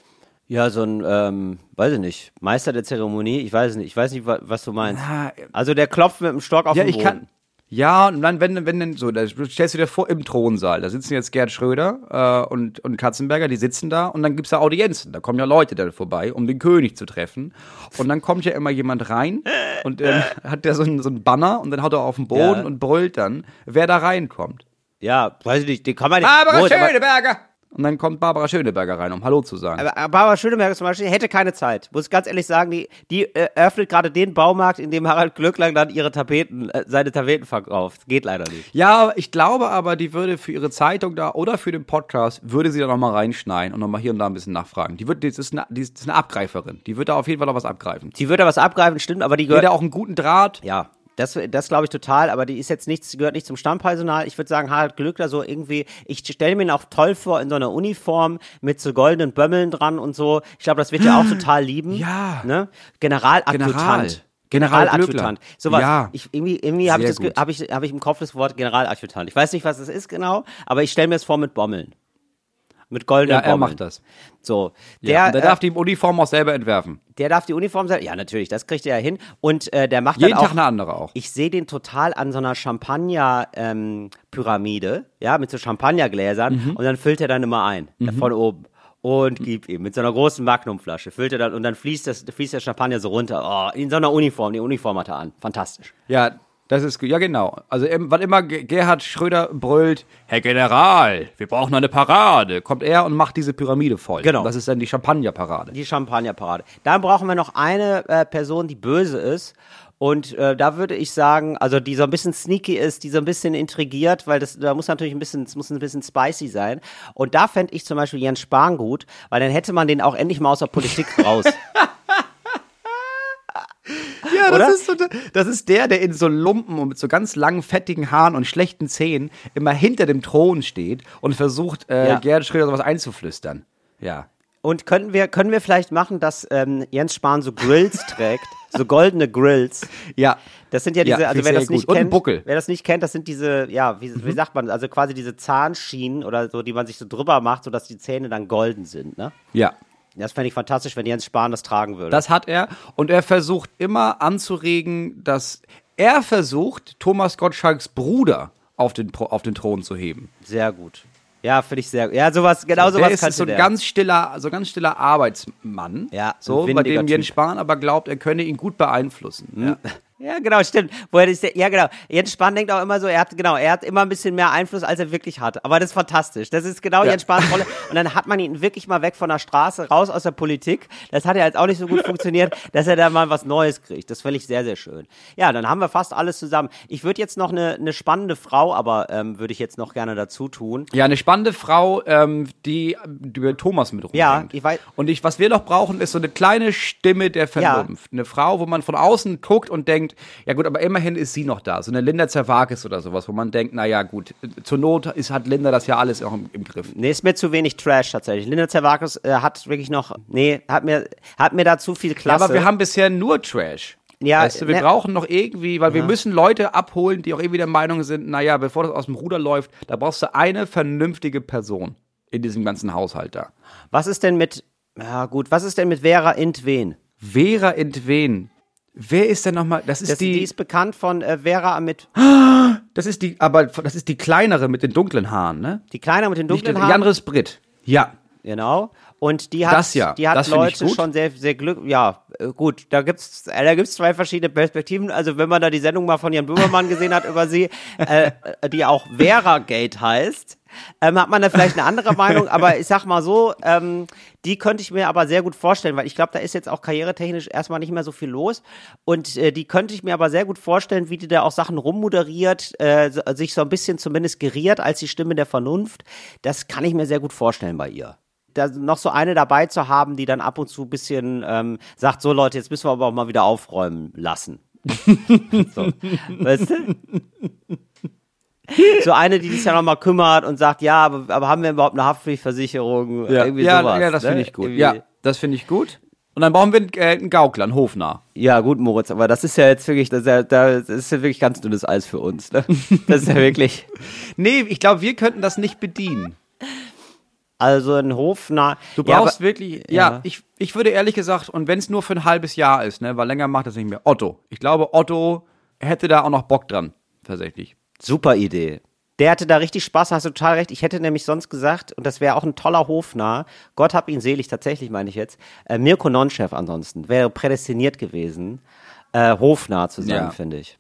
Ja, so ein, ähm, weiß ich nicht, Meister der Zeremonie, ich weiß nicht, ich weiß nicht, wa- was du meinst. Na, Also der klopft mit dem Stock auf Ja, den ich Boden. kann. Ja, und dann, wenn, wenn denn so, da stellst du dir vor, im Thronsaal, da sitzen jetzt Gerd Schröder äh, und, und Katzenberger, die sitzen da und dann gibt's da Audienzen. Da kommen ja Leute da vorbei, um den König zu treffen. Und dann kommt ja immer jemand rein und ähm, hat der so einen, so einen Banner und dann haut er auf den Boden Ja. und brüllt dann, wer da reinkommt. Ja, weiß ich nicht, den kann man nicht. Aber- Schöneberger! Und dann kommt Barbara Schöneberger rein, um Hallo zu sagen. Aber Barbara Schöneberger zum Beispiel hätte keine Zeit. Muss ich ganz ehrlich sagen, die, die äh, öffnet gerade den Baumarkt, in dem Harald Glöckler dann ihre Tapeten, äh, seine Tapeten verkauft. Geht leider nicht. Ja, ich glaube aber, die würde für ihre Zeitung da oder für den Podcast, würde sie da nochmal reinschneiden und nochmal hier und da ein bisschen nachfragen. Die, wird, die, ist eine, die ist eine Abgreiferin. Die wird da auf jeden Fall noch was abgreifen. Sie würde was abgreifen, stimmt, aber die Die hat gehört. auch einen guten Draht. Ja, das, das glaube ich total, aber die ist jetzt nichts, gehört nicht zum Stammpersonal. Ich würde sagen, Harald Glöckler so irgendwie, ich stelle mir ihn auch toll vor in so einer Uniform mit so goldenen Bömmeln dran und so. Ich glaube, das wird ja auch total lieben. Ja. Ne? General. Generaladjutant. General Generaladjutant. Sowas. Ja. Ich, irgendwie irgendwie habe ich, das hab ich, hab ich im Kopf das Wort Generaladjutant. Ich weiß nicht, was das ist genau, aber ich stelle mir es vor mit Bommeln. Mit goldenen Ja, er Bommeln. macht das. So. Der, ja, und der äh, darf die Uniform auch selber entwerfen. der darf die Uniform sein. Ja, natürlich, das kriegt er ja hin. Und äh, der macht Jeden dann auch, Tag eine andere auch. ich sehe den total an so einer Champagner-Pyramide, ja, mit so Champagnergläsern Mhm. und dann füllt er dann immer ein, äh, von oben. Und gibt ihm mit so einer großen Magnumflasche, füllt er dann und dann fließt, das, fließt der Champagner so runter. Oh, in so einer Uniform, die Uniform hat er an. Fantastisch. Ja, das ist gut. Ja, genau. Also, ähm, wann immer Ge- Gerhard Schröder brüllt, Herr General, wir brauchen eine Parade, kommt er und macht diese Pyramide voll. Genau. Das ist dann die Champagnerparade. Die Champagnerparade. Dann brauchen wir noch eine äh, Person, die böse ist. Und äh, da würde ich sagen, also die so ein bisschen sneaky ist, die so ein bisschen intrigiert, weil das da muss natürlich ein bisschen, es muss ein bisschen spicy sein. Und da fände ich zum Beispiel Jens Spahn gut, weil dann hätte man den auch endlich mal aus der Politik raus. Ja, das Oder? ist, so, das ist der, der in so Lumpen und mit so ganz langen, fettigen Haaren und schlechten Zähnen immer hinter dem Thron steht und versucht, äh, Ja. Gerhard Schröder sowas einzuflüstern. Ja. Und können wir, können wir vielleicht machen, dass ähm, Jens Spahn so Grills trägt, so goldene Grills. Ja. Das sind ja Ja, diese, also finde wer das nicht gut. Kennt, Buckel. Mhm. wer das nicht kennt, das sind diese, ja, wie, wie sagt man, also quasi diese Zahnschienen oder so, die man sich so drüber macht, sodass die Zähne dann golden sind, ne? Ja. Das fände ich fantastisch, wenn Jens Spahn das tragen würde. Das hat er. Und er versucht immer anzuregen, dass er versucht, Thomas Gottschalks Bruder auf den, auf den Thron zu heben. sehr gut. Ja, finde ich sehr gut. Ja, sowas, genau der sowas ist könnte so ein der. ganz stiller, so ganz stiller Arbeitsmann. Ja, so, ein bei dem Jens. Spahn aber glaubt, er könne ihn gut beeinflussen. Ja. Ja, genau, stimmt. Wo er das, ja, genau. Jens Spahn denkt auch immer so, er hat, genau, er hat immer ein bisschen mehr Einfluss, als er wirklich hat. Aber das ist fantastisch. Das ist genau Ja. Jens Spahns Rolle. Und dann hat man ihn wirklich mal weg von der Straße, raus aus der Politik. Das hat ja jetzt auch nicht so gut funktioniert, dass er da mal was Neues kriegt. Das fand ich sehr, sehr schön. Ja, dann haben wir fast alles zusammen. Ich würde jetzt noch eine, eine spannende Frau, aber ähm, würde ich jetzt noch gerne dazu tun. Ja, eine spannende Frau, ähm, die, die über Thomas mit rumhängt. Ja, ich weiß- Und ich, was wir noch brauchen, ist so eine kleine Stimme der Vernunft. Eine Frau, wo man von außen guckt und denkt, ja gut, aber immerhin ist sie noch da. So eine Linda Zerwakis oder sowas, wo man denkt, na ja gut, zur Not ist, hat Linda das ja alles auch im, im Griff. Nee, ist mir zu wenig Trash tatsächlich. Linda Zervakis äh, hat wirklich noch, nee, hat mir, hat mir da zu viel Ja, Klasse. aber wir haben bisher nur Trash. Ja, weißt du, wir ne- brauchen noch irgendwie, weil wir müssen Leute abholen, die auch irgendwie der Meinung sind, naja, bevor das aus dem Ruder läuft, da brauchst du eine vernünftige Person in diesem ganzen Haushalt da. Was ist denn mit, ja gut, was ist denn mit Vera Intwen? Vera Entwen. Wer ist denn nochmal? Das ist Das, die, die, ist bekannt von äh, Vera mit, das ist die, aber das ist die kleinere mit den dunklen Haaren, ne? die Kleine mit den Nicht dunklen die Haaren. andere ist Brit. Ja. Genau. Und die hat, Das ja, die hat das Leute schon sehr, sehr glück, ja, äh, gut, da gibt's, äh, da gibt's zwei verschiedene Perspektiven. Also wenn man da die Sendung mal von Jan Böhmermann gesehen hat über sie, äh, die auch Vera Gate heißt, ähm, hat man da vielleicht eine andere Meinung. Aber ich sag mal so, ähm, die könnte ich mir aber sehr gut vorstellen, weil ich glaube, da ist jetzt auch karrieretechnisch erstmal nicht mehr so viel los. Und äh, die könnte ich mir aber sehr gut vorstellen, wie die da auch Sachen rummoderiert, äh, sich so ein bisschen zumindest geriert als die Stimme der Vernunft. Das kann ich mir sehr gut vorstellen bei ihr da noch so eine dabei zu haben, die dann ab und zu ein bisschen ähm, sagt, so Leute, jetzt müssen wir aber auch mal wieder aufräumen lassen. so, weißt du? So eine, die sich ja noch mal kümmert und sagt, ja, aber, aber haben wir überhaupt eine Haftpflichtversicherung? Ja, Irgendwie ja, sowas, ja, das ne? finde ich gut. Irgendwie- Ja, das finde ich gut. Und dann brauchen wir einen, äh, einen Gaukler, einen Hofnarr. Ja, gut, Moritz, aber das ist ja jetzt wirklich, das ist ja, das ist ja wirklich ganz dünnes Eis für uns. Ne? Das ist ja wirklich, Nee, ich glaube, wir könnten das nicht bedienen. also ein Hofnarr. Du Ja, brauchst aber- wirklich, ja, ja. ich, ich würde ehrlich gesagt, und wenn es nur für ein halbes Jahr ist, ne, weil länger macht das nicht mehr. Otto. Ich glaube, Otto hätte da auch noch Bock dran, tatsächlich. Super Idee. Der hatte da richtig Spaß, hast du total recht. Ich hätte nämlich sonst gesagt, und das wäre auch ein toller Hofnarr, Gott hab ihn selig, tatsächlich meine ich jetzt, äh, Mirko Nonchef ansonsten, wäre prädestiniert gewesen, äh, Hofnarr zu sein, Ja. finde ich.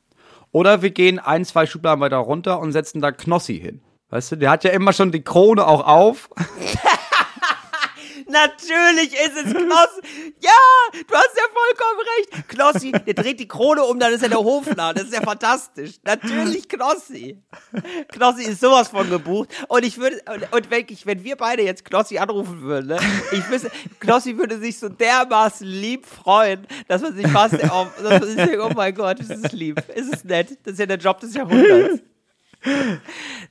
Oder wir gehen ein, zwei Schubladen weiter runter und setzen da Knossi hin. Weißt du, der hat ja immer schon die Krone auch auf. Natürlich ist es Knossi. Ja, du hast ja vollkommen recht. Knossi, der dreht die Krone um, dann ist er der Hofnarr. Das ist ja fantastisch. Natürlich Knossi. Knossi ist sowas von gebucht. Und ich würde, und, und wenn, ich, wenn wir beide jetzt Knossi anrufen würden, ne, ich wüsste, Knossi würde sich so dermaßen lieb freuen, dass man sich fast, oh, dass man sich denkt, oh mein Gott, ist es lieb, ist es nett. Das ist ja der Job des Jahrhunderts.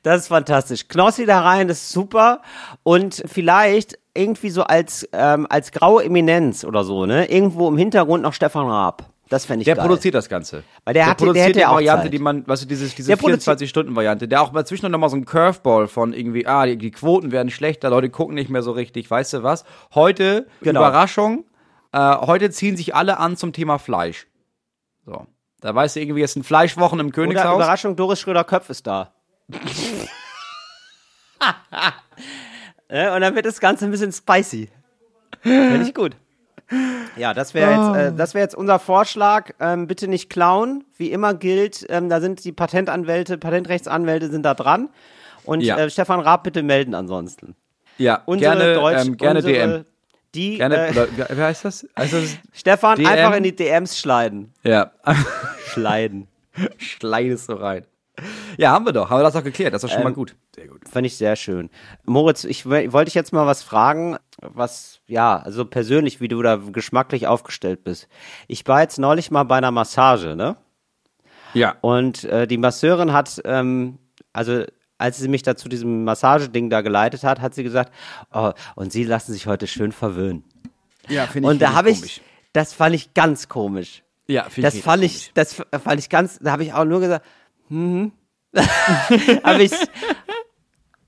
Das ist fantastisch. Knossi da rein, das ist super. Und vielleicht irgendwie so als, ähm, als graue Eminenz oder so, ne? Irgendwo im Hintergrund noch Stefan Raab. Das fände ich Der geil. produziert das Ganze. Weil der der produziert hätte die Variante, Zeit. die man, weißt du, dieses, diese Der produziert- 24-Stunden-Variante, der auch mal zwischendurch nochmal so ein Curveball von irgendwie, ah, die, die Quoten werden schlechter, Leute gucken nicht mehr so richtig, weißt du was? Heute, Genau. Überraschung, äh, heute ziehen sich alle an zum Thema Fleisch. So. Da weißt du irgendwie, jetzt sind Fleischwochen im Oder Königshaus. Überraschung, Doris Schröder-Köpf ist da. Und dann wird das Ganze ein bisschen spicy. Finde ich gut. Ja, das wäre jetzt, äh, das wäre jetzt unser Vorschlag. Ähm, bitte nicht klauen. Wie immer gilt, ähm, da sind die Patentanwälte, Patentrechtsanwälte sind da dran. Und Ja. äh, Stefan Raab bitte melden ansonsten. ja, Unsere gerne, Deutsch, ähm, gerne unsere, DM. Die, Gerne, äh, oder, wie heißt das? Also, Stefan, DM. einfach in die DMs schleiden. ja, Schleiden. schleidest so rein. Ja, haben wir doch. Haben wir das auch geklärt. Das ist schon mal gut. Sehr gut. Fand ich sehr schön. Moritz, ich wollte dich jetzt mal was fragen, was, ja, also persönlich, wie du da geschmacklich aufgestellt bist. Ich war jetzt neulich mal bei einer Massage, ne? Ja. Und äh, die Masseurin hat, ähm, also als sie mich da zu diesem Massageding da geleitet hat, hat sie gesagt, oh, und sie lassen sich heute schön verwöhnen. Ja, finde Und da habe ich, das fand ich ganz komisch. Ja, finde Das ich fand richtig ich, das fand ich ganz, da habe ich auch nur gesagt, hm, habe ich,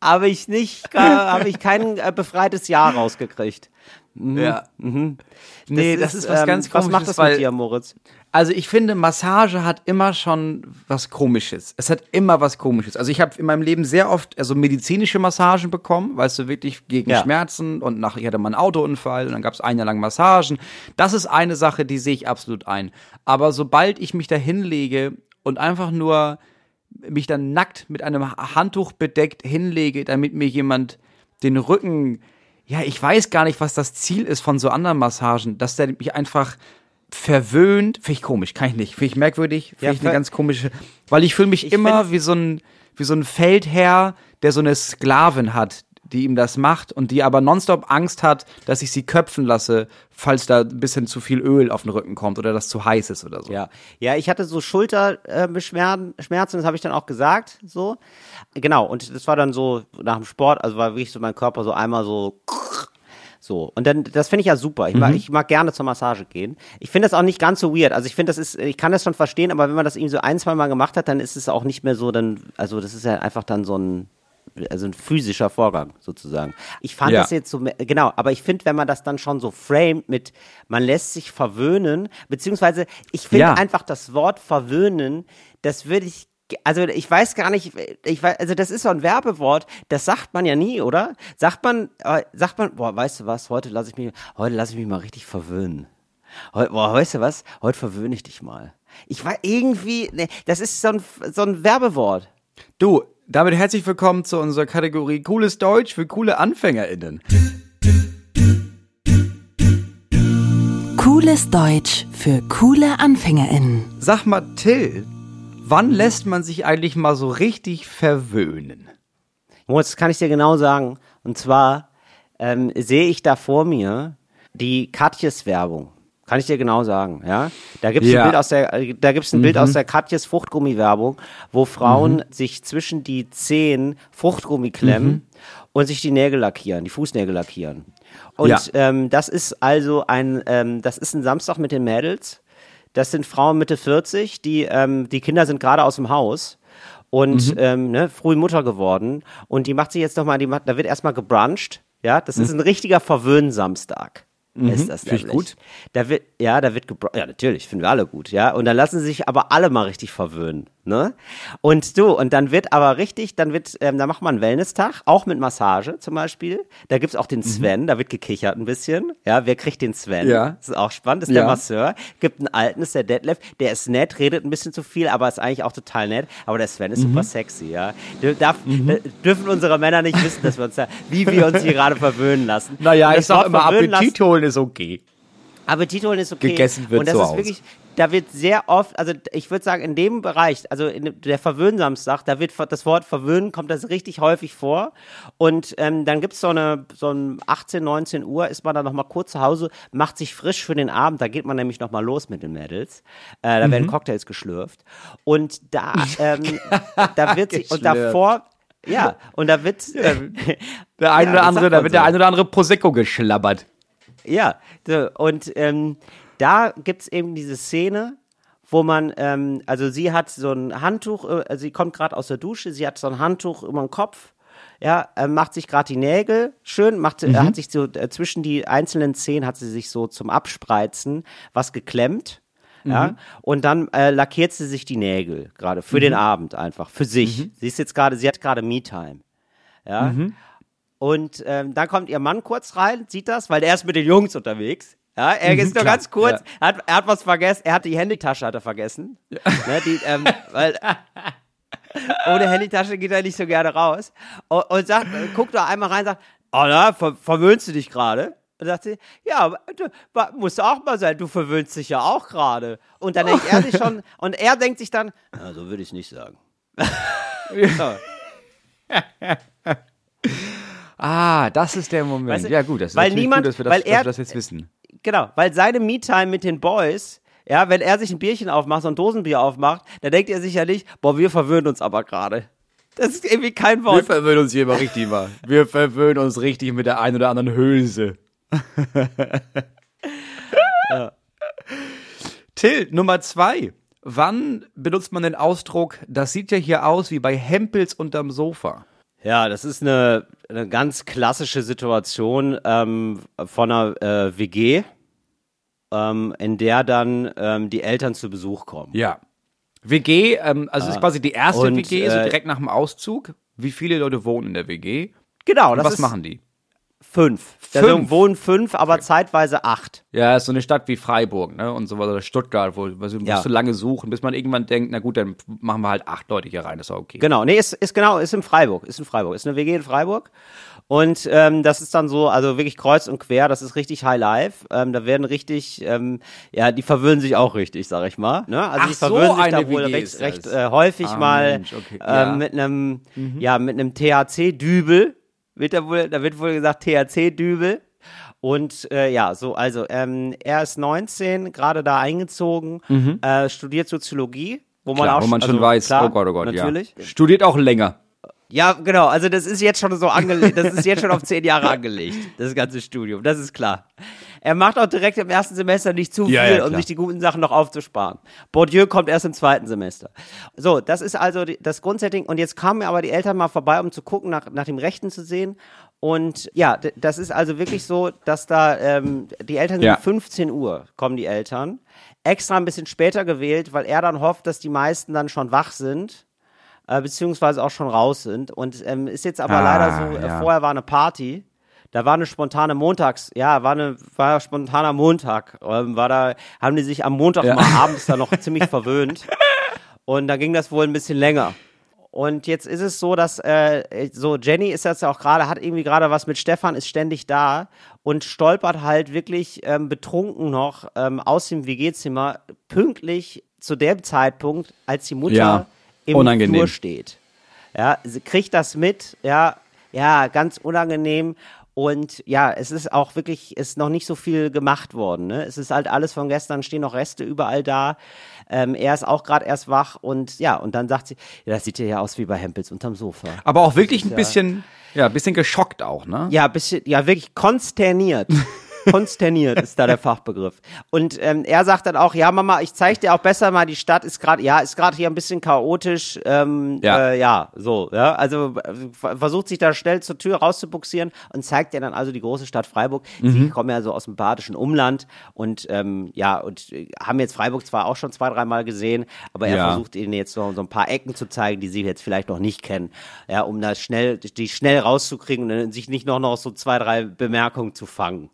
habe ich nicht, äh, habe ich kein äh, befreites Jahr rausgekriegt. Ja. Nee, das, ist, was ähm, ganz Was komisches, macht das weil, mit dir, Moritz? Also ich finde, Massage hat immer schon was Komisches. Es hat immer was Komisches. Also ich habe in meinem Leben sehr oft also medizinische Massagen bekommen, weißt du, wirklich gegen Ja. Schmerzen und nach, ich hatte mal einen Autounfall und dann gab es ein Jahr lang Massagen. Das ist eine Sache, die sehe ich absolut ein. Aber sobald ich mich da hinlege und einfach nur mich dann nackt mit einem Handtuch bedeckt hinlege, damit mir jemand den Rücken, ja, ich weiß gar nicht, was das Ziel ist von so anderen Massagen, dass der mich einfach verwöhnt, finde ich komisch, kann ich nicht, finde ich merkwürdig, finde Ja, ich eine ganz komische, weil ich fühle mich Ich immer wie so ein wie so ein Feldherr, der so eine Sklavin hat, die ihm das macht und die aber nonstop Angst hat, dass ich sie köpfen lasse, falls da ein bisschen zu viel Öl auf den Rücken kommt oder das zu heiß ist oder so. Ja, ja, ich hatte so Schulterbeschwerden, Schmerzen, das habe ich dann auch gesagt, so. Genau, und das war dann so nach dem Sport, also war wirklich so mein Körper so einmal so so, und dann, das finde ich ja super. Ich, mag, ich mag gerne zur Massage gehen. Ich finde das auch nicht ganz so weird. Also ich finde, das ist, ich kann das schon verstehen, aber wenn man das eben so ein, zwei Mal gemacht hat, dann ist es auch nicht mehr so, dann, also das ist ja einfach dann so ein, also ein physischer Vorgang sozusagen. Ich fand Ja. das jetzt so, genau, aber ich finde, wenn man das dann schon so framed mit, man lässt sich verwöhnen, beziehungsweise ich finde Ja. einfach das Wort verwöhnen, das würde ich also ich weiß gar nicht, ich weiß, also das ist so ein Werbewort, das sagt man ja nie, oder? Sagt man, äh, sagt man, boah, weißt du was, heute lasse ich mich, heute lasse ich mich mal richtig verwöhnen. Heute, boah, weißt du was, heute verwöhne ich dich mal. Ich war irgendwie, ne, das ist so ein, so ein Werbewort. Du, damit herzlich willkommen zu unserer Kategorie Cooles Deutsch für coole AnfängerInnen. Cooles Deutsch für coole AnfängerInnen. Sag mal, Till, wann lässt man sich eigentlich mal so richtig verwöhnen? Moritz, das kann ich dir genau sagen. Und zwar ähm, sehe ich da vor mir die Katjes Werbung. Kann ich dir genau sagen, ja? Da gibt's Ja. ein Bild aus der, äh, da gibt's ein Bild aus der Katjes Fruchtgummi-Werbung, wo Frauen sich zwischen die Zehen Fruchtgummi klemmen und sich die Nägel lackieren, die Fußnägel lackieren. Und Ja. ähm, das ist also ein, ähm, das ist ein Samstag mit den Mädels. Das sind Frauen Mitte 40, die, ähm, die Kinder sind gerade aus dem Haus und ähm, ne, früh Mutter geworden. Und die macht sich jetzt nochmal, die macht, da wird erstmal gebruncht. Ja, das ist ein richtiger Verwöhn-Samstag. Ist das nämlich. gut. Da wird, ja, da wird gebr- ja natürlich, finden wir alle gut, ja. Und dann lassen sie sich aber alle mal richtig verwöhnen, ne? Und du, und dann wird aber richtig, dann wird, ähm, da macht man einen Wellness-Tag, auch mit Massage zum Beispiel. Da gibt's auch den Sven, da wird gekichert ein bisschen, ja. Wer kriegt den Sven? Mhm. Ja. Das ist auch spannend, das ist Ja. der Masseur. Gibt einen alten, ist der Detlef, der ist nett, redet ein bisschen zu viel, aber ist eigentlich auch total nett. Aber der Sven ist Mhm. super sexy, ja. Darf, äh, Dürfen unsere Männer nicht wissen, dass wir uns da, wie wir uns hier gerade verwöhnen lassen. Naja, ich sag immer, verwöhnen lassen- Appetit holen ist okay. Appetit holen ist okay. Gegessen wird Und das zu ist Hause. wirklich, da wird sehr oft, also ich würde sagen, in dem Bereich, also in der Verwöhnsamstag, da wird das Wort verwöhnen, kommt das richtig häufig vor. Und ähm, dann gibt's so eine, so ein 18, 19 Uhr, ist man dann nochmal kurz zu Hause, macht sich frisch für den Abend, da geht man nämlich nochmal los mit den Mädels. Äh, da Mhm. werden Cocktails geschlürft. Und da, ähm, da wird sich, und davor, ja, und da wird, Der ein Ja, oder andere, da wird der so. ein oder andere Prosecco geschlabbert. Ja, so, und ähm, da gibt's eben diese Szene, wo man, ähm, also sie hat so ein Handtuch, äh, sie kommt gerade aus der Dusche, sie hat so ein Handtuch über den Kopf, ja, äh, macht sich gerade die Nägel schön, macht, äh, hat sich so äh, zwischen die einzelnen Zehen hat sie sich so zum Abspreizen was geklemmt. Ja, und dann äh, lackiert sie sich die Nägel gerade für den Abend einfach, für sich. Sie ist jetzt gerade, sie hat gerade Me-Time. Ja. Und ähm, dann kommt ihr Mann kurz rein, sieht das, weil er ist mit den Jungs unterwegs. Ja, er ist nur klar, ganz kurz, ja. er, hat, er hat was vergessen, er hat die Handytasche hat er vergessen. Ne, die, ähm, weil, ohne Handytasche geht er nicht so gerne raus. Und, und sagt, guckt da einmal rein und sagt, oh na, ver verwöhnst du dich gerade? Und sagt sie, ja, aber du, wa- muss auch mal sein, du verwöhnst dich ja auch gerade. Und dann denkt er sich schon, und er denkt sich dann, na, so würde ich es nicht sagen. Ah, das ist der Moment. Weißt du, ja, gut, das ist weil niemand- gut, dass wir das, weil dass er- wir das jetzt wissen. Genau, weil seine Me-Time mit den Boys, ja, wenn er sich ein Bierchen aufmacht, so ein Dosenbier aufmacht, dann denkt er sich ja nicht, boah, wir verwöhnen uns aber gerade. Das ist irgendwie kein Wir Wort. verwöhnen uns hier immer richtig mal. Wir verwöhnen uns richtig mit der einen oder anderen Hülse. Till, Nummer zwei. Wann benutzt man den Ausdruck, das sieht ja hier aus wie bei Hempels unterm Sofa? Ja, das ist eine, eine ganz klassische Situation ähm, von einer äh, WG, ähm, in der dann ähm, die Eltern zu Besuch kommen. Ja. WG, ähm, also das ist quasi die erste Und, WG, so äh, direkt nach dem Auszug. Wie viele Leute wohnen in der WG? Genau, Und das was ist machen die? Fünf. Da Fünf? sind- wohnen fünf, aber zeitweise acht. Ja, ist so eine Stadt wie Freiburg, ne? Und so was oder Stuttgart, wo wo- musst Ja. du lange suchen, bis man irgendwann denkt, na gut, dann machen wir halt acht Leute hier rein, das ist auch okay. Genau, nee, ist, ist genau, ist in Freiburg, ist in Freiburg, ist eine WG in Freiburg. Und ähm, das ist dann so, also wirklich kreuz und quer, das ist richtig High Life. Ähm, da werden richtig, ähm, ja, die verwöhnen sich auch richtig, sag ich mal. Ne? Also Ach, die so verwöhnen sich eine da wohl WG recht, ist recht äh, häufig Ah, mal Mensch, okay, ähm, ja. mit einem, ja, mit einem THC-Dübel. Wird da wohl, da wird wohl gesagt THC-Dübel. Und äh, ja, so, also ähm, er ist 19, gerade da eingezogen, äh, studiert Soziologie, wo man Mhm. Klar, auch wo man schon also, weiß, klar, oh Gott, oh Gott, natürlich. ja. Studiert auch länger. Ja, genau. Also das ist jetzt schon so angelegt. Das ist jetzt schon auf zehn Jahre angelegt, das ganze Studium. Das ist klar. Er macht auch direkt im ersten Semester nicht zu viel, Ja, ja, um sich die guten Sachen noch aufzusparen. Bourdieu kommt erst im zweiten Semester. So, das ist also die, das Grundsetting. Und jetzt kamen mir aber die Eltern mal vorbei, um zu gucken, nach, nach dem Rechten zu sehen. Und ja, das ist also wirklich so, dass da ähm, die Eltern sind Ja. 15 Uhr, kommen die Eltern. Extra ein bisschen später gewählt, weil er dann hofft, dass die meisten dann schon wach sind äh, beziehungsweise auch schon raus sind. Und ähm, ist jetzt aber Ah, leider so, äh, ja. vorher war eine Party. Da war eine spontane Montags, ja, war eine, war spontaner Montag. Ähm, war da, haben die sich am Montag Ja. mal abends da noch ziemlich verwöhnt. Und da ging das wohl ein bisschen länger. Und jetzt ist es so, dass äh, so Jenny ist jetzt auch gerade, hat irgendwie gerade was mit Stefan, ist ständig da und stolpert halt wirklich ähm, betrunken noch ähm, aus dem WG-Zimmer pünktlich zu dem Zeitpunkt, als die Mutter Ja, im unangenehm. Flur steht. Ja, sie kriegt das mit, ja, ja, ganz unangenehm. Und ja, es ist auch wirklich, ist noch nicht so viel gemacht worden. Ne? Es ist halt alles von gestern, stehen noch Reste überall da. Ähm, er ist auch gerade erst wach und ja, und dann sagt sie, ja, das sieht ja aus wie bei Hempels unterm Sofa. Aber auch wirklich ein bisschen, ja, ein bisschen geschockt auch, ne? Ja, bisschen, ja, wirklich konsterniert. konsterniert ist da der Fachbegriff. Und ähm, er sagt dann auch, ja, Mama, ich zeig dir auch besser mal, die Stadt ist gerade, ja, ist gerade hier ein bisschen chaotisch. Ähm, Ja. ja. Äh, ja, so, ja. Also äh, ver- versucht sich da schnell zur Tür rauszubuxieren und zeigt dir dann also die große Stadt Freiburg. Sie kommen ja so aus dem badischen Umland und ähm, ja, und äh, haben jetzt Freiburg zwar auch schon zwei, dreimal gesehen, aber er Ja. versucht ihnen jetzt so, so ein paar Ecken zu zeigen, die sie jetzt vielleicht noch nicht kennen. Ja, um da schnell, die schnell rauszukriegen und sich nicht noch, noch so zwei, drei Bemerkungen zu fangen.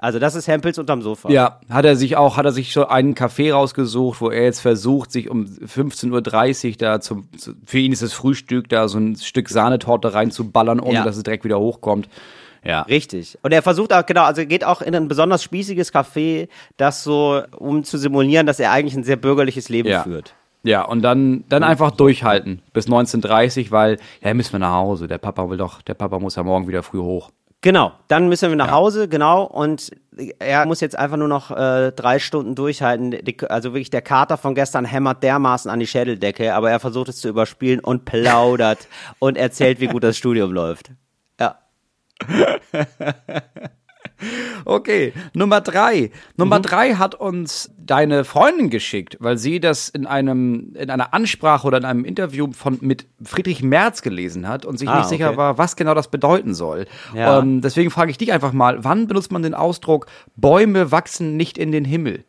Also das ist Hempels unterm Sofa. Ja, hat er sich auch, hat er sich schon einen Café rausgesucht, wo er jetzt versucht, sich um 15.30 Uhr da zum, zu, für ihn ist das Frühstück, da so ein Stück Sahnetorte reinzuballern, ohne Ja. dass es direkt wieder hochkommt. Ja. Richtig. Und er versucht auch, genau, also er geht auch in ein besonders spießiges Café, das so, um zu simulieren, dass er eigentlich ein sehr bürgerliches Leben Ja. führt. Ja, und dann, dann einfach durchhalten bis 19.30 weil, ja, müssen wir nach Hause. Der Papa will doch, der Papa muss ja morgen wieder früh hoch. Genau, dann müssen wir nach Hause, genau, und er muss jetzt einfach nur noch äh, drei Stunden durchhalten. Die, also wirklich, der Kater von gestern hämmert dermaßen an die Schädeldecke, aber er versucht es zu überspielen und plaudert und erzählt, wie gut das Studium läuft. Ja. Okay, Nummer drei. Nummer drei hat uns deine Freundin geschickt, weil sie das in einem, in einer Ansprache oder in einem Interview von, mit Friedrich Merz gelesen hat und sich Ah, nicht sicher okay. war, was genau das bedeuten soll. Ja. Ähm, deswegen frage ich dich einfach mal, wann benutzt man den Ausdruck, Bäume wachsen nicht in den Himmel?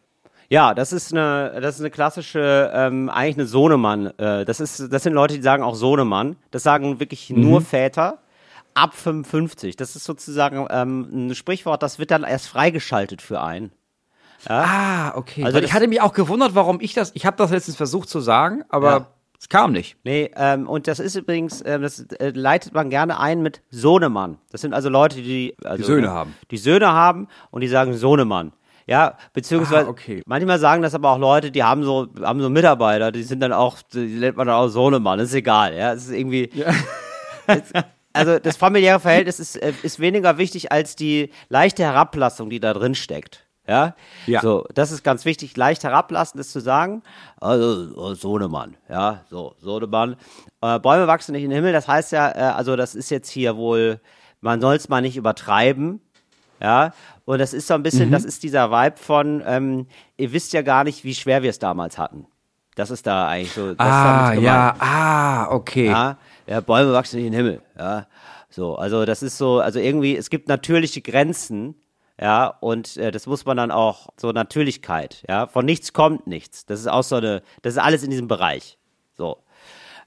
Ja, das ist eine, das ist eine klassische, ähm, eigentlich eine Sohnemann. Äh, das ist, das sind Leute, die sagen auch Sohnemann. Das sagen wirklich nur Väter ab 55. Das ist sozusagen ähm, ein Sprichwort, das wird dann erst freigeschaltet für einen. Ah, okay. Also ich hatte mich auch gewundert, warum ich das, ich habe das letztens versucht zu sagen, aber Ja. es kam nicht. Nee, ähm, und das ist übrigens, ähm, das äh, leitet man gerne ein mit Sohnemann. Das sind also Leute, die, also, Söhne haben. Die Söhne haben und die sagen Sohnemann. Ja, beziehungsweise Ah, okay. manchmal sagen das aber auch Leute, die haben so, haben so Mitarbeiter, die sind dann auch, die nennt man dann auch Sohnemann, ist egal, ja. Es ist irgendwie. Es- also das familiäre Verhältnis ist, äh, ist weniger wichtig als die leichte Herablassung, die da drin steckt. Ja? Ja. So, das ist ganz wichtig, leicht herablassend ist zu sagen. Also, oh, Sohnemann, ja, so, Sohnemann. Äh, Bäume wachsen nicht in den Himmel, das heißt ja, äh, also das ist jetzt hier wohl, man soll es mal nicht übertreiben. Ja, und das ist so ein bisschen, das ist dieser Vibe von, ähm, ihr wisst ja gar nicht, wie schwer wir es damals hatten. Das ist da eigentlich so. Ah, ja, ah, okay. Ja, ja, Bäume wachsen nicht in den Himmel, ja. So, also das ist so, also irgendwie, es gibt natürliche Grenzen, ja, und äh, das muss man dann auch, so Natürlichkeit, ja, von nichts kommt nichts. Das ist auch so eine, das ist alles in diesem Bereich. So.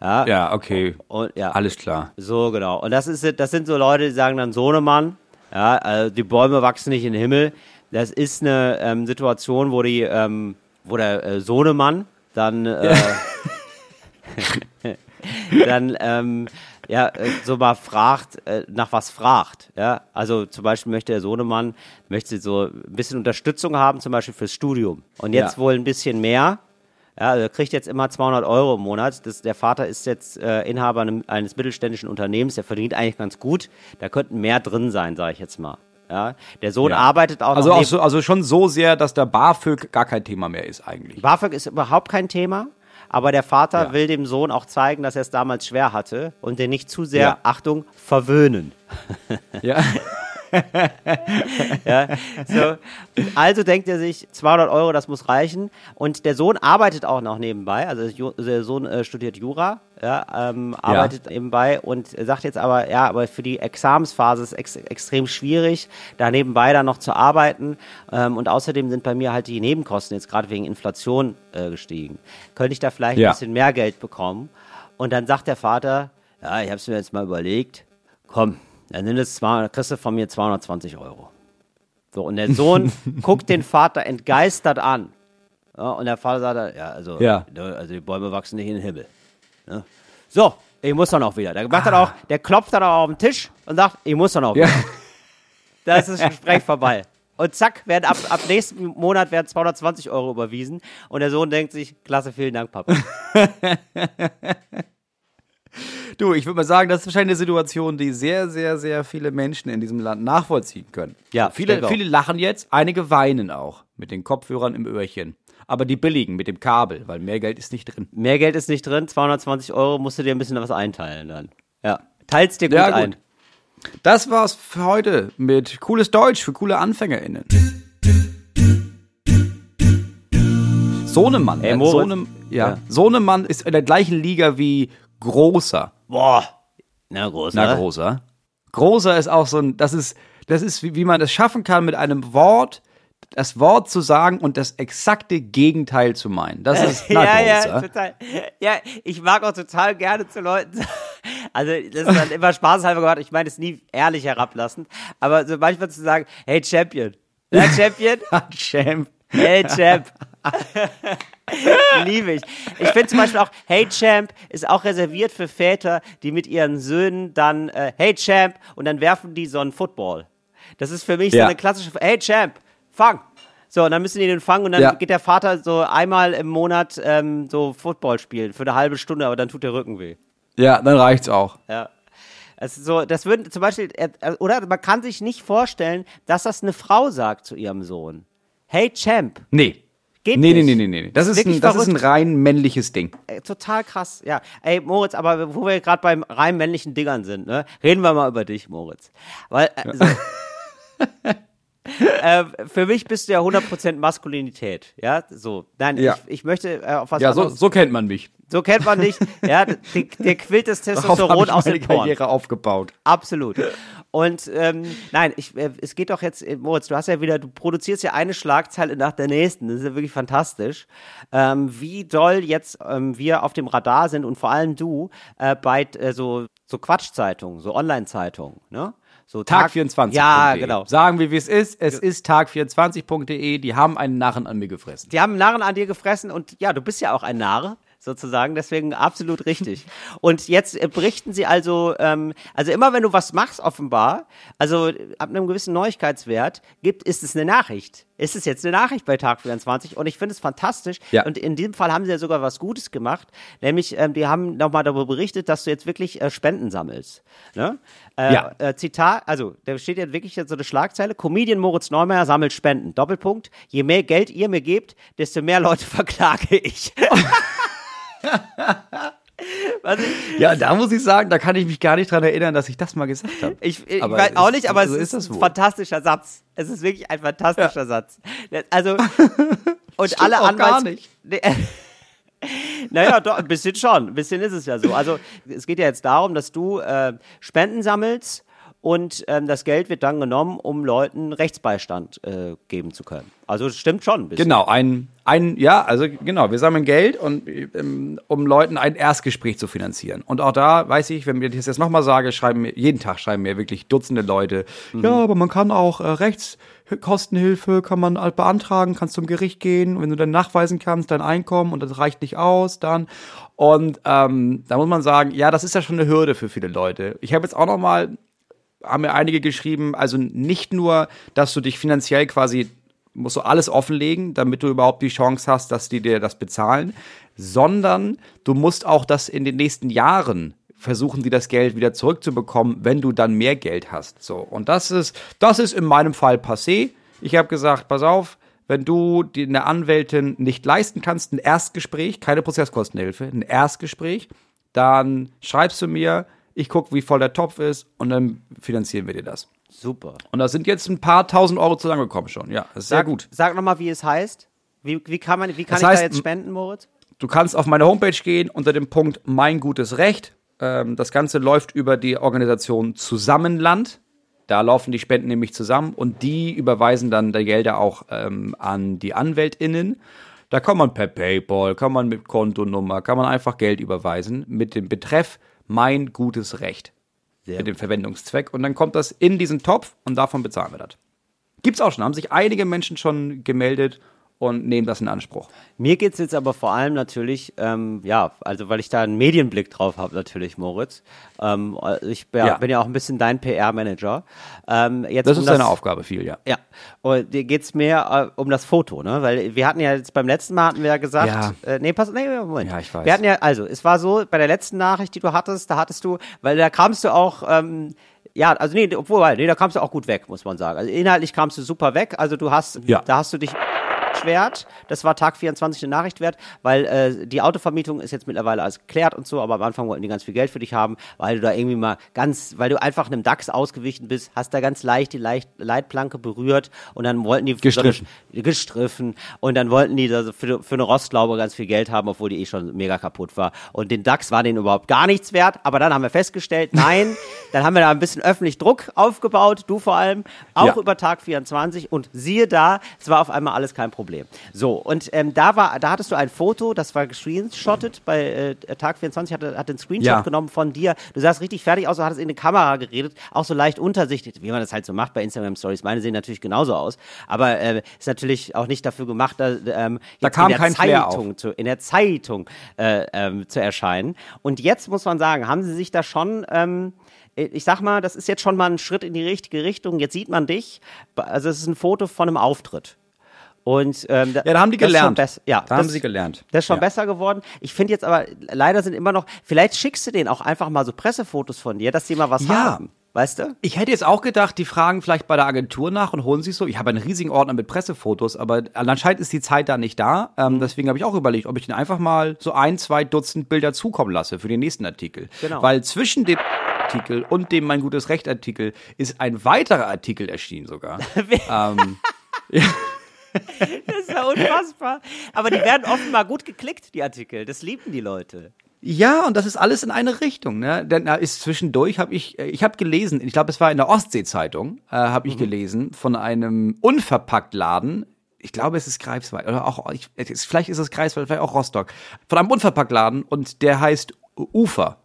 Ja, Ja, okay. und ja. Alles klar. So, genau. Und das ist, das sind so Leute, die sagen dann Sohnemann, ja, also die Bäume wachsen nicht in den Himmel. Das ist eine ähm, Situation, wo die, ähm, wo der äh, Sohnemann dann, äh, dann, ähm, ja, äh, so mal fragt, äh, nach was fragt, ja. Also zum Beispiel möchte der Sohnemann, möchte so ein bisschen Unterstützung haben, zum Beispiel fürs Studium. Und jetzt Ja. wohl ein bisschen mehr. Ja, also er kriegt jetzt immer 200 Euro im Monat. Das, der Vater ist jetzt äh, Inhaber einem, eines mittelständischen Unternehmens. Der verdient eigentlich ganz gut. Da könnten mehr drin sein, sage ich jetzt mal. Ja, der Sohn Ja. arbeitet auch Also noch auch so, also schon so sehr, dass der BAföG gar kein Thema mehr ist eigentlich. BAföG ist überhaupt kein Thema. Aber der Vater Ja. will dem Sohn auch zeigen, dass er es damals schwer hatte und den nicht zu sehr, Ja. Achtung, verwöhnen. Ja. Ja, so. Also denkt er sich, 200 Euro, das muss reichen. Und der Sohn arbeitet auch noch nebenbei. Also der Sohn äh, studiert Jura, ja, ähm, arbeitet nebenbei und sagt jetzt aber, ja, aber für die Examensphase ist ex extrem schwierig, da nebenbei dann noch zu arbeiten. Ähm, und außerdem sind bei mir halt die Nebenkosten jetzt gerade wegen Inflation äh, gestiegen. Könnte ich da vielleicht Ja. ein bisschen mehr Geld bekommen? Und dann sagt der Vater, ja, ich habe es mir jetzt mal überlegt, komm, dann nimm das 200, kriegst du von mir 220 Euro. So, und der Sohn guckt den Vater entgeistert an. Ja, und der Vater sagt, dann, ja, also, Ja. ne, also die Bäume wachsen nicht in den Himmel. Ne? So, ich muss dann auch wieder. Der macht dann Ah. auch, der klopft dann auch auf den Tisch und sagt, ich muss dann auch Ja. wieder. Da ist das Gespräch vorbei. Und zack, werden ab, ab nächsten Monat werden 220 Euro überwiesen. Und der Sohn denkt sich, klasse, vielen Dank, Papa. Du, ich würde mal sagen, das ist wahrscheinlich eine Situation, die sehr, sehr, sehr viele Menschen in diesem Land nachvollziehen können. Ja, viele, viele lachen jetzt, einige weinen auch mit den Kopfhörern im Öhrchen. Aber die billigen mit dem Kabel, weil mehr Geld ist nicht drin. Mehr Geld ist nicht drin, 220 Euro musst du dir ein bisschen was einteilen dann. Ja, teilst dir gut, Ja, gut. ein. Das war's für heute mit cooles Deutsch für coole AnfängerInnen. Sohnemann. Ey, äh, Moritz. Ja. Ja. Sohnemann ist in der gleichen Liga wie Großer. Boah. Na, groß, Na? Großer. Großer ist auch so ein, das ist, das ist, wie, wie man es schaffen kann, mit einem Wort das Wort zu sagen und das exakte Gegenteil zu meinen. Das ist na, ja, Großer. ja, total. Ja, ich mag auch total gerne zu Leuten. Also, das ist dann immer spaßhalber gemacht. Ich meine es nie ehrlich herablassend. Aber so manchmal zu sagen, hey Champion. Ja, Champion? Champ. Hey Champ. Liebe ich. Ich finde zum Beispiel auch, Hey Champ ist auch reserviert für Väter, die mit ihren Söhnen dann, äh, Hey Champ, und dann werfen die so einen Football. Das ist für mich Ja. so eine klassische, Hey Champ, fang. So, und dann müssen die den fangen und dann Ja. geht der Vater so einmal im Monat ähm, so Football spielen für eine halbe Stunde, aber dann tut der Rücken weh. Ja, dann reicht's auch. Ja. Ist so, das würden zum Beispiel, äh, oder man kann sich nicht vorstellen, dass das eine Frau sagt zu ihrem Sohn. Hey Champ. Nee. Geht nee, nicht. nee, nee, nee, nee. Das ist, Wirklich ein, das ist ein rein männliches Ding. Ey, total krass. Ja, ey Moritz, aber wo wir gerade beim rein männlichen Dingern sind, ne, reden wir mal über dich, Moritz. Weil äh, so, äh, für mich bist du ja 100% Maskulinität, ja, so. Nein, Ja. ich, ich möchte äh, auf was Ja, so, so kennt man mich. So kennt man dich, ja, der, der quillt das Testosteron aus dem Porn. Karriere aufgebaut. Absolut. Und ähm, nein, ich, äh, es geht doch jetzt, äh, Moritz, du hast ja wieder, du produzierst ja eine Schlagzeile nach der nächsten. Das ist ja wirklich fantastisch. Ähm, wie doll jetzt ähm, wir auf dem Radar sind und vor allem du äh, bei äh, so, so Quatschzeitungen, so Online-Zeitungen, ne? So Tag24.de. Ja, genau. Sagen wir, wie es ist. Es ist tag24.de. Die haben einen Narren an mir gefressen. Die haben Narren an dir gefressen und ja, du bist ja auch ein Narr sozusagen, deswegen absolut richtig. Und jetzt äh, berichten sie also, ähm, also immer wenn du was machst offenbar, also ab einem gewissen Neuigkeitswert, gibt, ist es eine Nachricht. Ist es jetzt eine Nachricht bei Tag 24 und ich finde es fantastisch. Ja. Und in diesem Fall haben sie ja sogar was Gutes gemacht, nämlich ähm, die haben nochmal darüber berichtet, dass du jetzt wirklich äh, Spenden sammelst. Ne? Äh, Ja. äh, Zitat, also da steht jetzt wirklich jetzt so eine Schlagzeile, Comedian Moritz Neumeier sammelt Spenden. Doppelpunkt, je mehr Geld ihr mir gebt, desto mehr Leute verklage ich. Ich, Ja, da muss ich sagen, da kann ich mich gar nicht dran erinnern, dass ich das mal gesagt habe. ich, ich weiß auch nicht, aber so es ist ist, das ein fantastischer Satz. Es ist wirklich ein fantastischer Satz. Also, und alle auch gar Anwalts... nicht. Naja, doch, ein bisschen schon. Ein bisschen ist es ja so. Also es geht ja jetzt darum, dass du äh, Spenden sammelst und ähm, das Geld wird dann genommen, um Leuten Rechtsbeistand äh, geben zu können. Also es stimmt schon ein bisschen. Genau, ein, ein, ja, also genau, wir sammeln Geld und ähm, um Leuten ein Erstgespräch zu finanzieren. Und auch da weiß ich, wenn ich das jetzt nochmal sage, schreiben mir, jeden Tag schreiben mir wirklich Dutzende Leute, ja, aber man kann auch äh, Rechtskostenhilfe, kann man halt beantragen, kannst zum Gericht gehen, wenn du dann nachweisen kannst, dein Einkommen und das reicht nicht aus, dann. Und ähm, da muss man sagen, ja, das ist ja schon eine Hürde für viele Leute. Ich habe jetzt auch nochmal haben mir einige geschrieben, also nicht nur, dass du dich finanziell quasi musst du alles offenlegen, damit du überhaupt die Chance hast, dass die dir das bezahlen, sondern du musst auch das in den nächsten Jahren versuchen, die das Geld wieder zurückzubekommen, wenn du dann mehr Geld hast. So und das ist das ist in meinem Fall passé. Ich habe gesagt, pass auf, wenn du die eine Anwältin nicht leisten kannst, ein Erstgespräch, keine Prozesskostenhilfe, ein Erstgespräch, dann schreibst du mir, ich gucke, wie voll der Topf ist und dann finanzieren wir dir das. Super. Und da sind jetzt ein paar tausend Euro zusammengekommen schon. Ja, ist sehr Sag, gut. Sag nochmal, wie es heißt. Wie, wie kann, man, wie kann Das ich heißt, da jetzt spenden, Moritz? Du kannst auf meine Homepage gehen unter dem Punkt Mein gutes Recht. Ähm, das Ganze läuft über die Organisation Zusammenland. Da laufen die Spenden nämlich zusammen und die überweisen dann die Gelder auch ähm, an die AnwältInnen. Da kann man per PayPal, kann man mit Kontonummer, kann man einfach Geld überweisen mit dem Betreff Mein gutes Recht. mit dem Verwendungszweck. Und dann kommt das in diesen Topf und davon bezahlen wir das. Gibt's auch schon, haben sich einige Menschen schon gemeldet und nehmen das in Anspruch. Mir geht's jetzt aber vor allem natürlich, ähm, ja, also weil ich da einen Medienblick drauf habe, natürlich, Moritz. Ähm, ich bin ja, Ja. bin ja auch ein bisschen dein PR-Manager. Ähm, jetzt Das um ist deine Aufgabe viel, ja. Ja, und dir geht's mehr äh, um das Foto, ne? Weil wir hatten ja jetzt beim letzten Mal hatten wir ja gesagt, Ja. Äh, nee, pass, nee, Moment. Ja, ich weiß. Wir hatten ja, also es war so bei der letzten Nachricht, die du hattest, da hattest du, weil da kamst du auch, ähm, ja, also nee, obwohl, nee, da kamst du auch gut weg, muss man sagen. Also inhaltlich kamst du super weg. Also du hast, Ja. da hast du dich wert. Das war Tag 24 eine Nachricht wert, weil äh, die Autovermietung ist jetzt mittlerweile alles geklärt und so, aber am Anfang wollten die ganz viel Geld für dich haben, weil du da irgendwie mal ganz, weil du einfach einem DAX ausgewichen bist, hast da ganz leicht die leicht, Leitplanke berührt und dann wollten die Gestriffen. So gestriffen und dann wollten die da für, für eine Rostlaube ganz viel Geld haben, obwohl die eh schon mega kaputt war. Und den DAX war denen überhaupt gar nichts wert, aber dann haben wir festgestellt, nein, dann haben wir da ein bisschen öffentlich Druck aufgebaut, du vor allem, auch Ja. über Tag 24 und siehe da, es war auf einmal alles kein Problem. So, und ähm, da war, da hattest du ein Foto, das war gescreenshottet bei äh, Tag 24, hatte, hat den Screenshot Ja. genommen von dir. Du sahst richtig fertig aus, du hattest in die Kamera geredet, auch so leicht untersichtig, wie man das halt so macht bei Instagram Stories. Meine sehen natürlich genauso aus, aber äh, ist natürlich auch nicht dafür gemacht, da, ähm, Da kam in der kein. Zeitung zu, in der Zeitung äh, ähm, zu erscheinen. Und jetzt muss man sagen, haben sie sich da schon ähm, ich sag mal, das ist jetzt schon mal ein Schritt in die richtige Richtung. Jetzt sieht man dich. Also es ist ein Foto von einem Auftritt. Und ähm, Ja, da haben die gelernt. Ja, Da haben das- sie gelernt. Das ist schon Ja. besser geworden. Ich finde jetzt aber, leider sind immer noch, vielleicht schickst du denen auch einfach mal so Pressefotos von dir, dass die mal was Ja. haben. Weißt du? Ich hätte jetzt auch gedacht, die fragen vielleicht bei der Agentur nach und holen sich so. Ich habe einen riesigen Ordner mit Pressefotos, aber anscheinend ist die Zeit da nicht da. Ähm, Mhm. Deswegen habe ich auch überlegt, ob ich den einfach mal so ein, zwei Dutzend Bilder zukommen lasse für den nächsten Artikel. Genau. Weil zwischen dem Artikel und dem Mein gutes Recht Artikel ist ein weiterer Artikel erschienen sogar. ähm, Das ist ja unfassbar. Aber die werden offenbar gut geklickt, die Artikel. Das lieben die Leute. Ja, und das ist alles in eine Richtung. Ne? Denn da ist zwischendurch habe ich, äh, ich habe gelesen, ich glaube, es war in der Ostsee-Zeitung, äh, habe ich gelesen von einem Unverpacktladen. Ich glaube, es ist Greifswald oder auch, ich, vielleicht ist es Greifswald, vielleicht auch Rostock. Von einem Unverpacktladen und der heißt Ufer.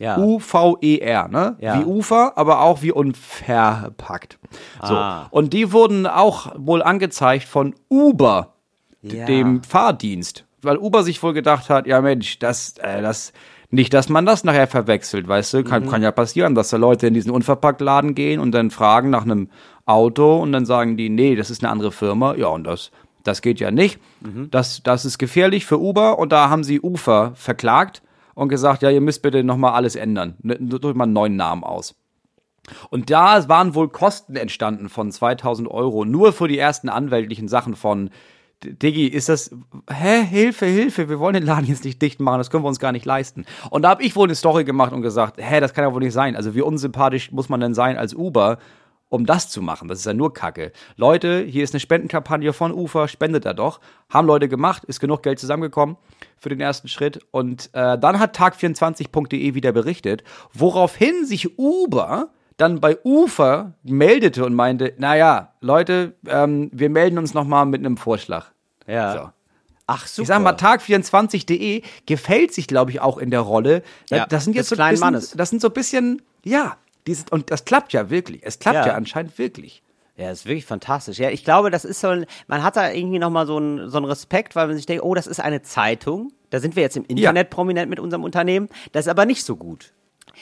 Ja. U-V-E-R, ne? Ja. Wie Ufer, aber auch wie unverpackt. So. Ah. Und die wurden auch wohl angezeigt von Uber, Ja. dem Fahrdienst. Weil Uber sich wohl gedacht hat, ja Mensch, das, äh, das, nicht, dass man das nachher verwechselt, weißt du? Kann, kann ja passieren, dass da Leute in diesen Unverpacktladen gehen und dann fragen nach einem Auto und dann sagen die, nee, das ist eine andere Firma. Ja, und das, das geht ja nicht. Das, das ist gefährlich für Uber und da haben sie Ufer verklagt und gesagt, ja, ihr müsst bitte nochmal alles ändern. Ne, Drückt mal einen neuen Namen aus. Und da waren wohl Kosten entstanden von 2000 Euro, nur für die ersten anwältlichen Sachen von, Diggi, ist das, hä, Hilfe, Hilfe, wir wollen den Laden jetzt nicht dicht machen, das können wir uns gar nicht leisten. Und da habe ich wohl eine Story gemacht und gesagt, hä, das kann ja wohl nicht sein. Also wie unsympathisch muss man denn sein als Uber, um das zu machen. Das ist ja nur Kacke. Leute, hier ist eine Spendenkampagne von Ufer, spendet da doch. Haben Leute gemacht, ist genug Geld zusammengekommen für den ersten Schritt. Und äh, dann hat tag24.de wieder berichtet, woraufhin sich Uber dann bei Ufer meldete und meinte, naja, Leute, ähm, wir melden uns nochmal mit einem Vorschlag. Ja. So. Ach, super. Ich sag mal, tag24.de gefällt sich, glaube ich, auch in der Rolle. Ja, das sind jetzt so kleinen bisschen, Mannes. das sind so ein bisschen, ja, dieses, und das klappt ja wirklich. Es klappt ja, Ja. anscheinend wirklich. Ja, das ist wirklich fantastisch. Ja, ich glaube, das ist so ein, man hat da irgendwie nochmal so einen so einen Respekt, weil man sich denkt, oh, das ist eine Zeitung. Da sind wir jetzt im Internet prominent mit unserem Unternehmen. Das ist aber nicht so gut.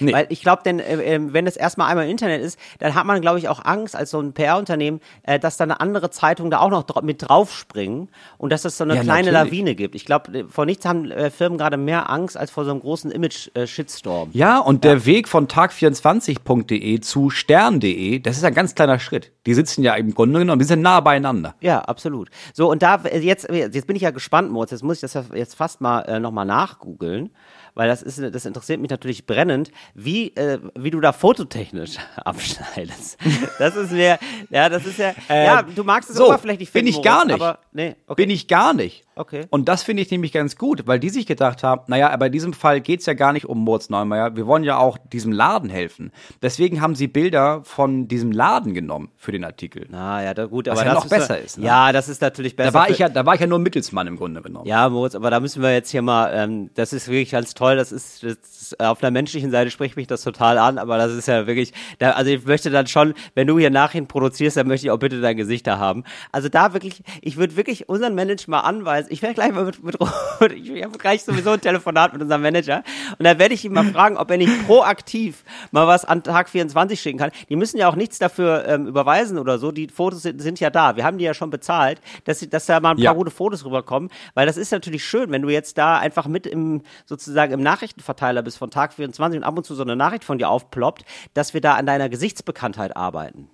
Nee. Weil ich glaube, denn äh, äh, wenn es erstmal einmal im Internet ist, dann hat man, glaube ich, auch Angst als so ein PR-Unternehmen, äh, dass da eine andere Zeitung da auch noch dra mit draufspringen und dass es so eine Ja, kleine natürlich. Lawine gibt. Ich glaube, vor nichts haben äh, Firmen gerade mehr Angst als vor so einem großen Image-Shitstorm. Ja, und der Weg von tag24.de zu stern.de, das ist ein ganz kleiner Schritt. Die sitzen ja im Grunde genommen, die sind nah beieinander. Ja, absolut. So, und da, äh, jetzt, jetzt bin ich ja gespannt, Moritz, jetzt muss ich das ja jetzt fast mal äh, nochmal nachgoogeln, weil das ist, das interessiert mich natürlich brennend, wie, äh, wie du da fototechnisch abschneidest. Das ist mir, ja, das ist ja, ja, du magst es so, oberflächlich bin finden, ich gar Moritz, nicht. aber, nee, okay. Bin ich gar nicht. Okay. Und das finde ich nämlich ganz gut, weil die sich gedacht haben, naja, aber in diesem Fall geht's ja gar nicht um Moritz Neumeier, wir wollen ja auch diesem Laden helfen. Deswegen haben sie Bilder von diesem Laden genommen für den Artikel. Ah, ja, da, gut, Was aber ja noch besser ist, ne? Ja, das ist natürlich besser. Da war ich ja, da war ich ja nur Mittelsmann im Grunde genommen. Ja, Moritz, aber da müssen wir jetzt hier mal, ähm, das ist wirklich ganz toll, das ist, das ist auf einer menschlichen Seite spricht mich das total an, aber das ist ja wirklich, da, also ich möchte dann schon, wenn du hier Nachrichten produzierst, dann möchte ich auch bitte dein Gesicht da haben. Also da wirklich, ich würde wirklich unseren Manager mal anweisen, ich werde gleich mal mit, mit Robert, ich habe gleich sowieso ein Telefonat mit unserem Manager und da werde ich ihn mal fragen, ob er nicht proaktiv mal was an Tag 24 schicken kann. Die müssen ja auch nichts dafür ähm, überweisen oder so, die Fotos sind, sind ja da, wir haben die ja schon bezahlt, dass, sie, dass da mal ein paar Ja. gute Fotos rüberkommen, weil das ist natürlich schön, wenn du jetzt da einfach mit im sozusagen im Nachrichtenverteiler bist von Tag 24 und ab und zu so eine Nachricht von dir aufploppt, dass wir da an deiner Gesichtsbekanntheit arbeiten.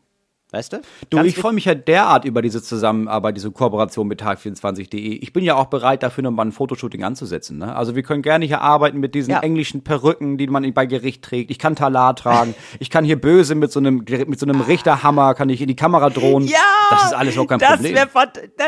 Weißt du? Du, Ganz ich freue mich ja derart über diese Zusammenarbeit, diese Kooperation mit tag24.de. Ich bin ja auch bereit, dafür nochmal ein Fotoshooting anzusetzen. Ne? Also wir können gerne hier arbeiten mit diesen Ja. englischen Perücken, die man bei Gericht trägt. Ich kann Talar tragen. ich kann hier böse mit so einem mit so einem Richterhammer kann ich in die Kamera drohen. Ja! das ist alles auch kein das Problem. da,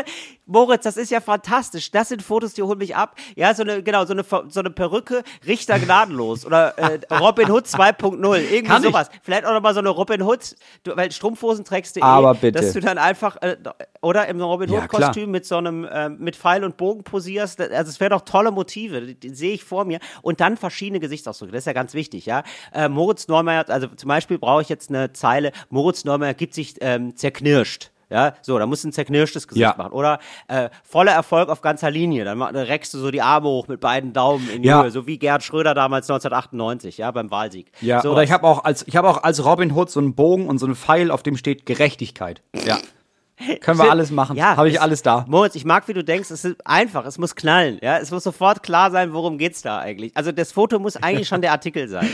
Moritz, das ist ja fantastisch. Das sind Fotos, die holen mich ab. Ja, so eine, genau, so eine, so eine Perücke, Richter gnadenlos. Oder äh, Robin Hood 2.0. Irgendwie Kann ich. sowas. Vielleicht auch nochmal so eine Robin Hood, weil Strumpfhosen trägst du eh. Aber bitte. Dass du dann einfach, äh, oder im Robin Ja, Hood klar. Kostüm mit so einem, äh, mit Pfeil und Bogen posierst. Also es wäre doch tolle Motive. Die, die sehe ich vor mir. Und dann verschiedene Gesichtsausdrücke. Das ist ja ganz wichtig, ja. Äh, Moritz Neumeier, also zum Beispiel brauche ich jetzt eine Zeile, Moritz Neumeier gibt sich ähm, zerknirscht. Ja, so, da musst du ein zerknirschtes Gesicht Ja. machen. Oder äh, voller Erfolg auf ganzer Linie. Dann, reckst du so die Arme hoch mit beiden Daumen in die Ja. Höhe, so wie Gerhard Schröder damals 1998, ja, beim Wahlsieg. ja, so oder ich habe auch als ich habe auch als Robin Hood so einen Bogen und so einen Pfeil, auf dem steht Gerechtigkeit. Ja. Können wir alles machen. Ja, habe ich es- alles da. Moritz, ich mag, wie du denkst, es ist einfach, es muss knallen, ja, es muss sofort klar sein, worum geht's da eigentlich. Also das Foto muss eigentlich schon der Artikel sein.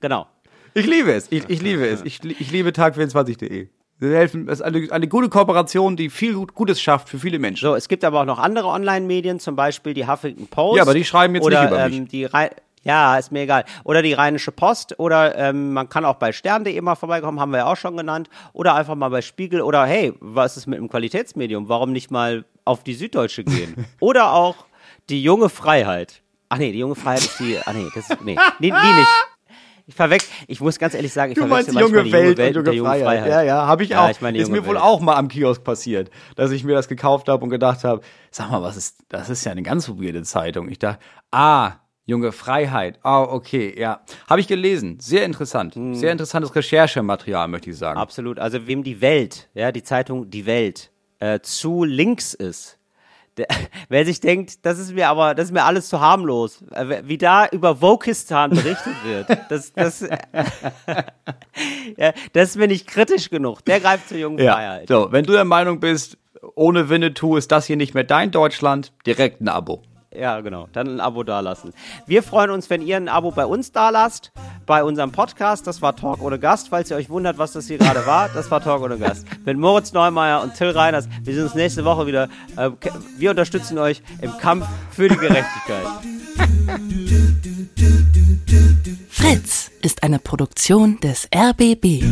Genau. Ich liebe es. Ich, ich liebe es. Ich, ich liebe tag24.de. Sie helfen. Es ist eine, eine gute Kooperation, die viel Gut- Gutes schafft für viele Menschen. So, es gibt aber auch noch andere Online-Medien, zum Beispiel die Huffington Post. Ja, aber die schreiben jetzt oder, nicht über mich. Ähm, die Rhei- ja, ist mir egal. Oder die Rheinische Post oder ähm, man kann auch bei stern.de mal vorbeikommen, haben wir ja auch schon genannt. Oder einfach mal bei Spiegel oder hey, was ist mit dem Qualitätsmedium? Warum nicht mal auf die Süddeutsche gehen? oder auch die junge Freiheit. Ach nee, die junge Freiheit ist die. Ach nee, das ist. Nee, die, die nicht. Ich verwechsel, ich muss ganz ehrlich sagen, ich Du meinst verwechsel die junge die Welt, und der junge jungen Freiheit. Ja, ja, habe ich Ja, auch. ich meine ist mir junge wohl Welt. auch mal am Kiosk passiert, dass ich mir das gekauft habe und gedacht habe, sag mal, was ist, das ist ja eine ganz weirde Zeitung. Ich dachte, ah, junge Freiheit. Ah, okay, ja. Habe ich gelesen. Sehr interessant. Hm. Sehr interessantes Recherchematerial, möchte ich sagen. Absolut. Also wem die Welt, ja, die Zeitung Die Welt, äh, zu links ist, der, wer sich denkt, das ist mir aber, das ist mir alles zu harmlos, äh, wie da über Wokistan berichtet wird, das, das, ja, das ist mir nicht kritisch genug. Der greift zur jungen Ja. Freiheit. So, wenn du der Meinung bist, ohne Winnetou ist das hier nicht mehr dein Deutschland, direkt ein Abo. Ja, genau. Dann ein Abo dalassen. Wir freuen uns, wenn ihr ein Abo bei uns dalasst, bei unserem Podcast. Das war Talk ohne Gast. Falls ihr euch wundert, was das hier gerade war, das war Talk ohne Gast. Mit Moritz Neumeier und Till Reiners. Wir sehen uns nächste Woche wieder. Äh, ke- Wir unterstützen euch im Kampf für die Gerechtigkeit. Fritz ist eine Produktion des RBB.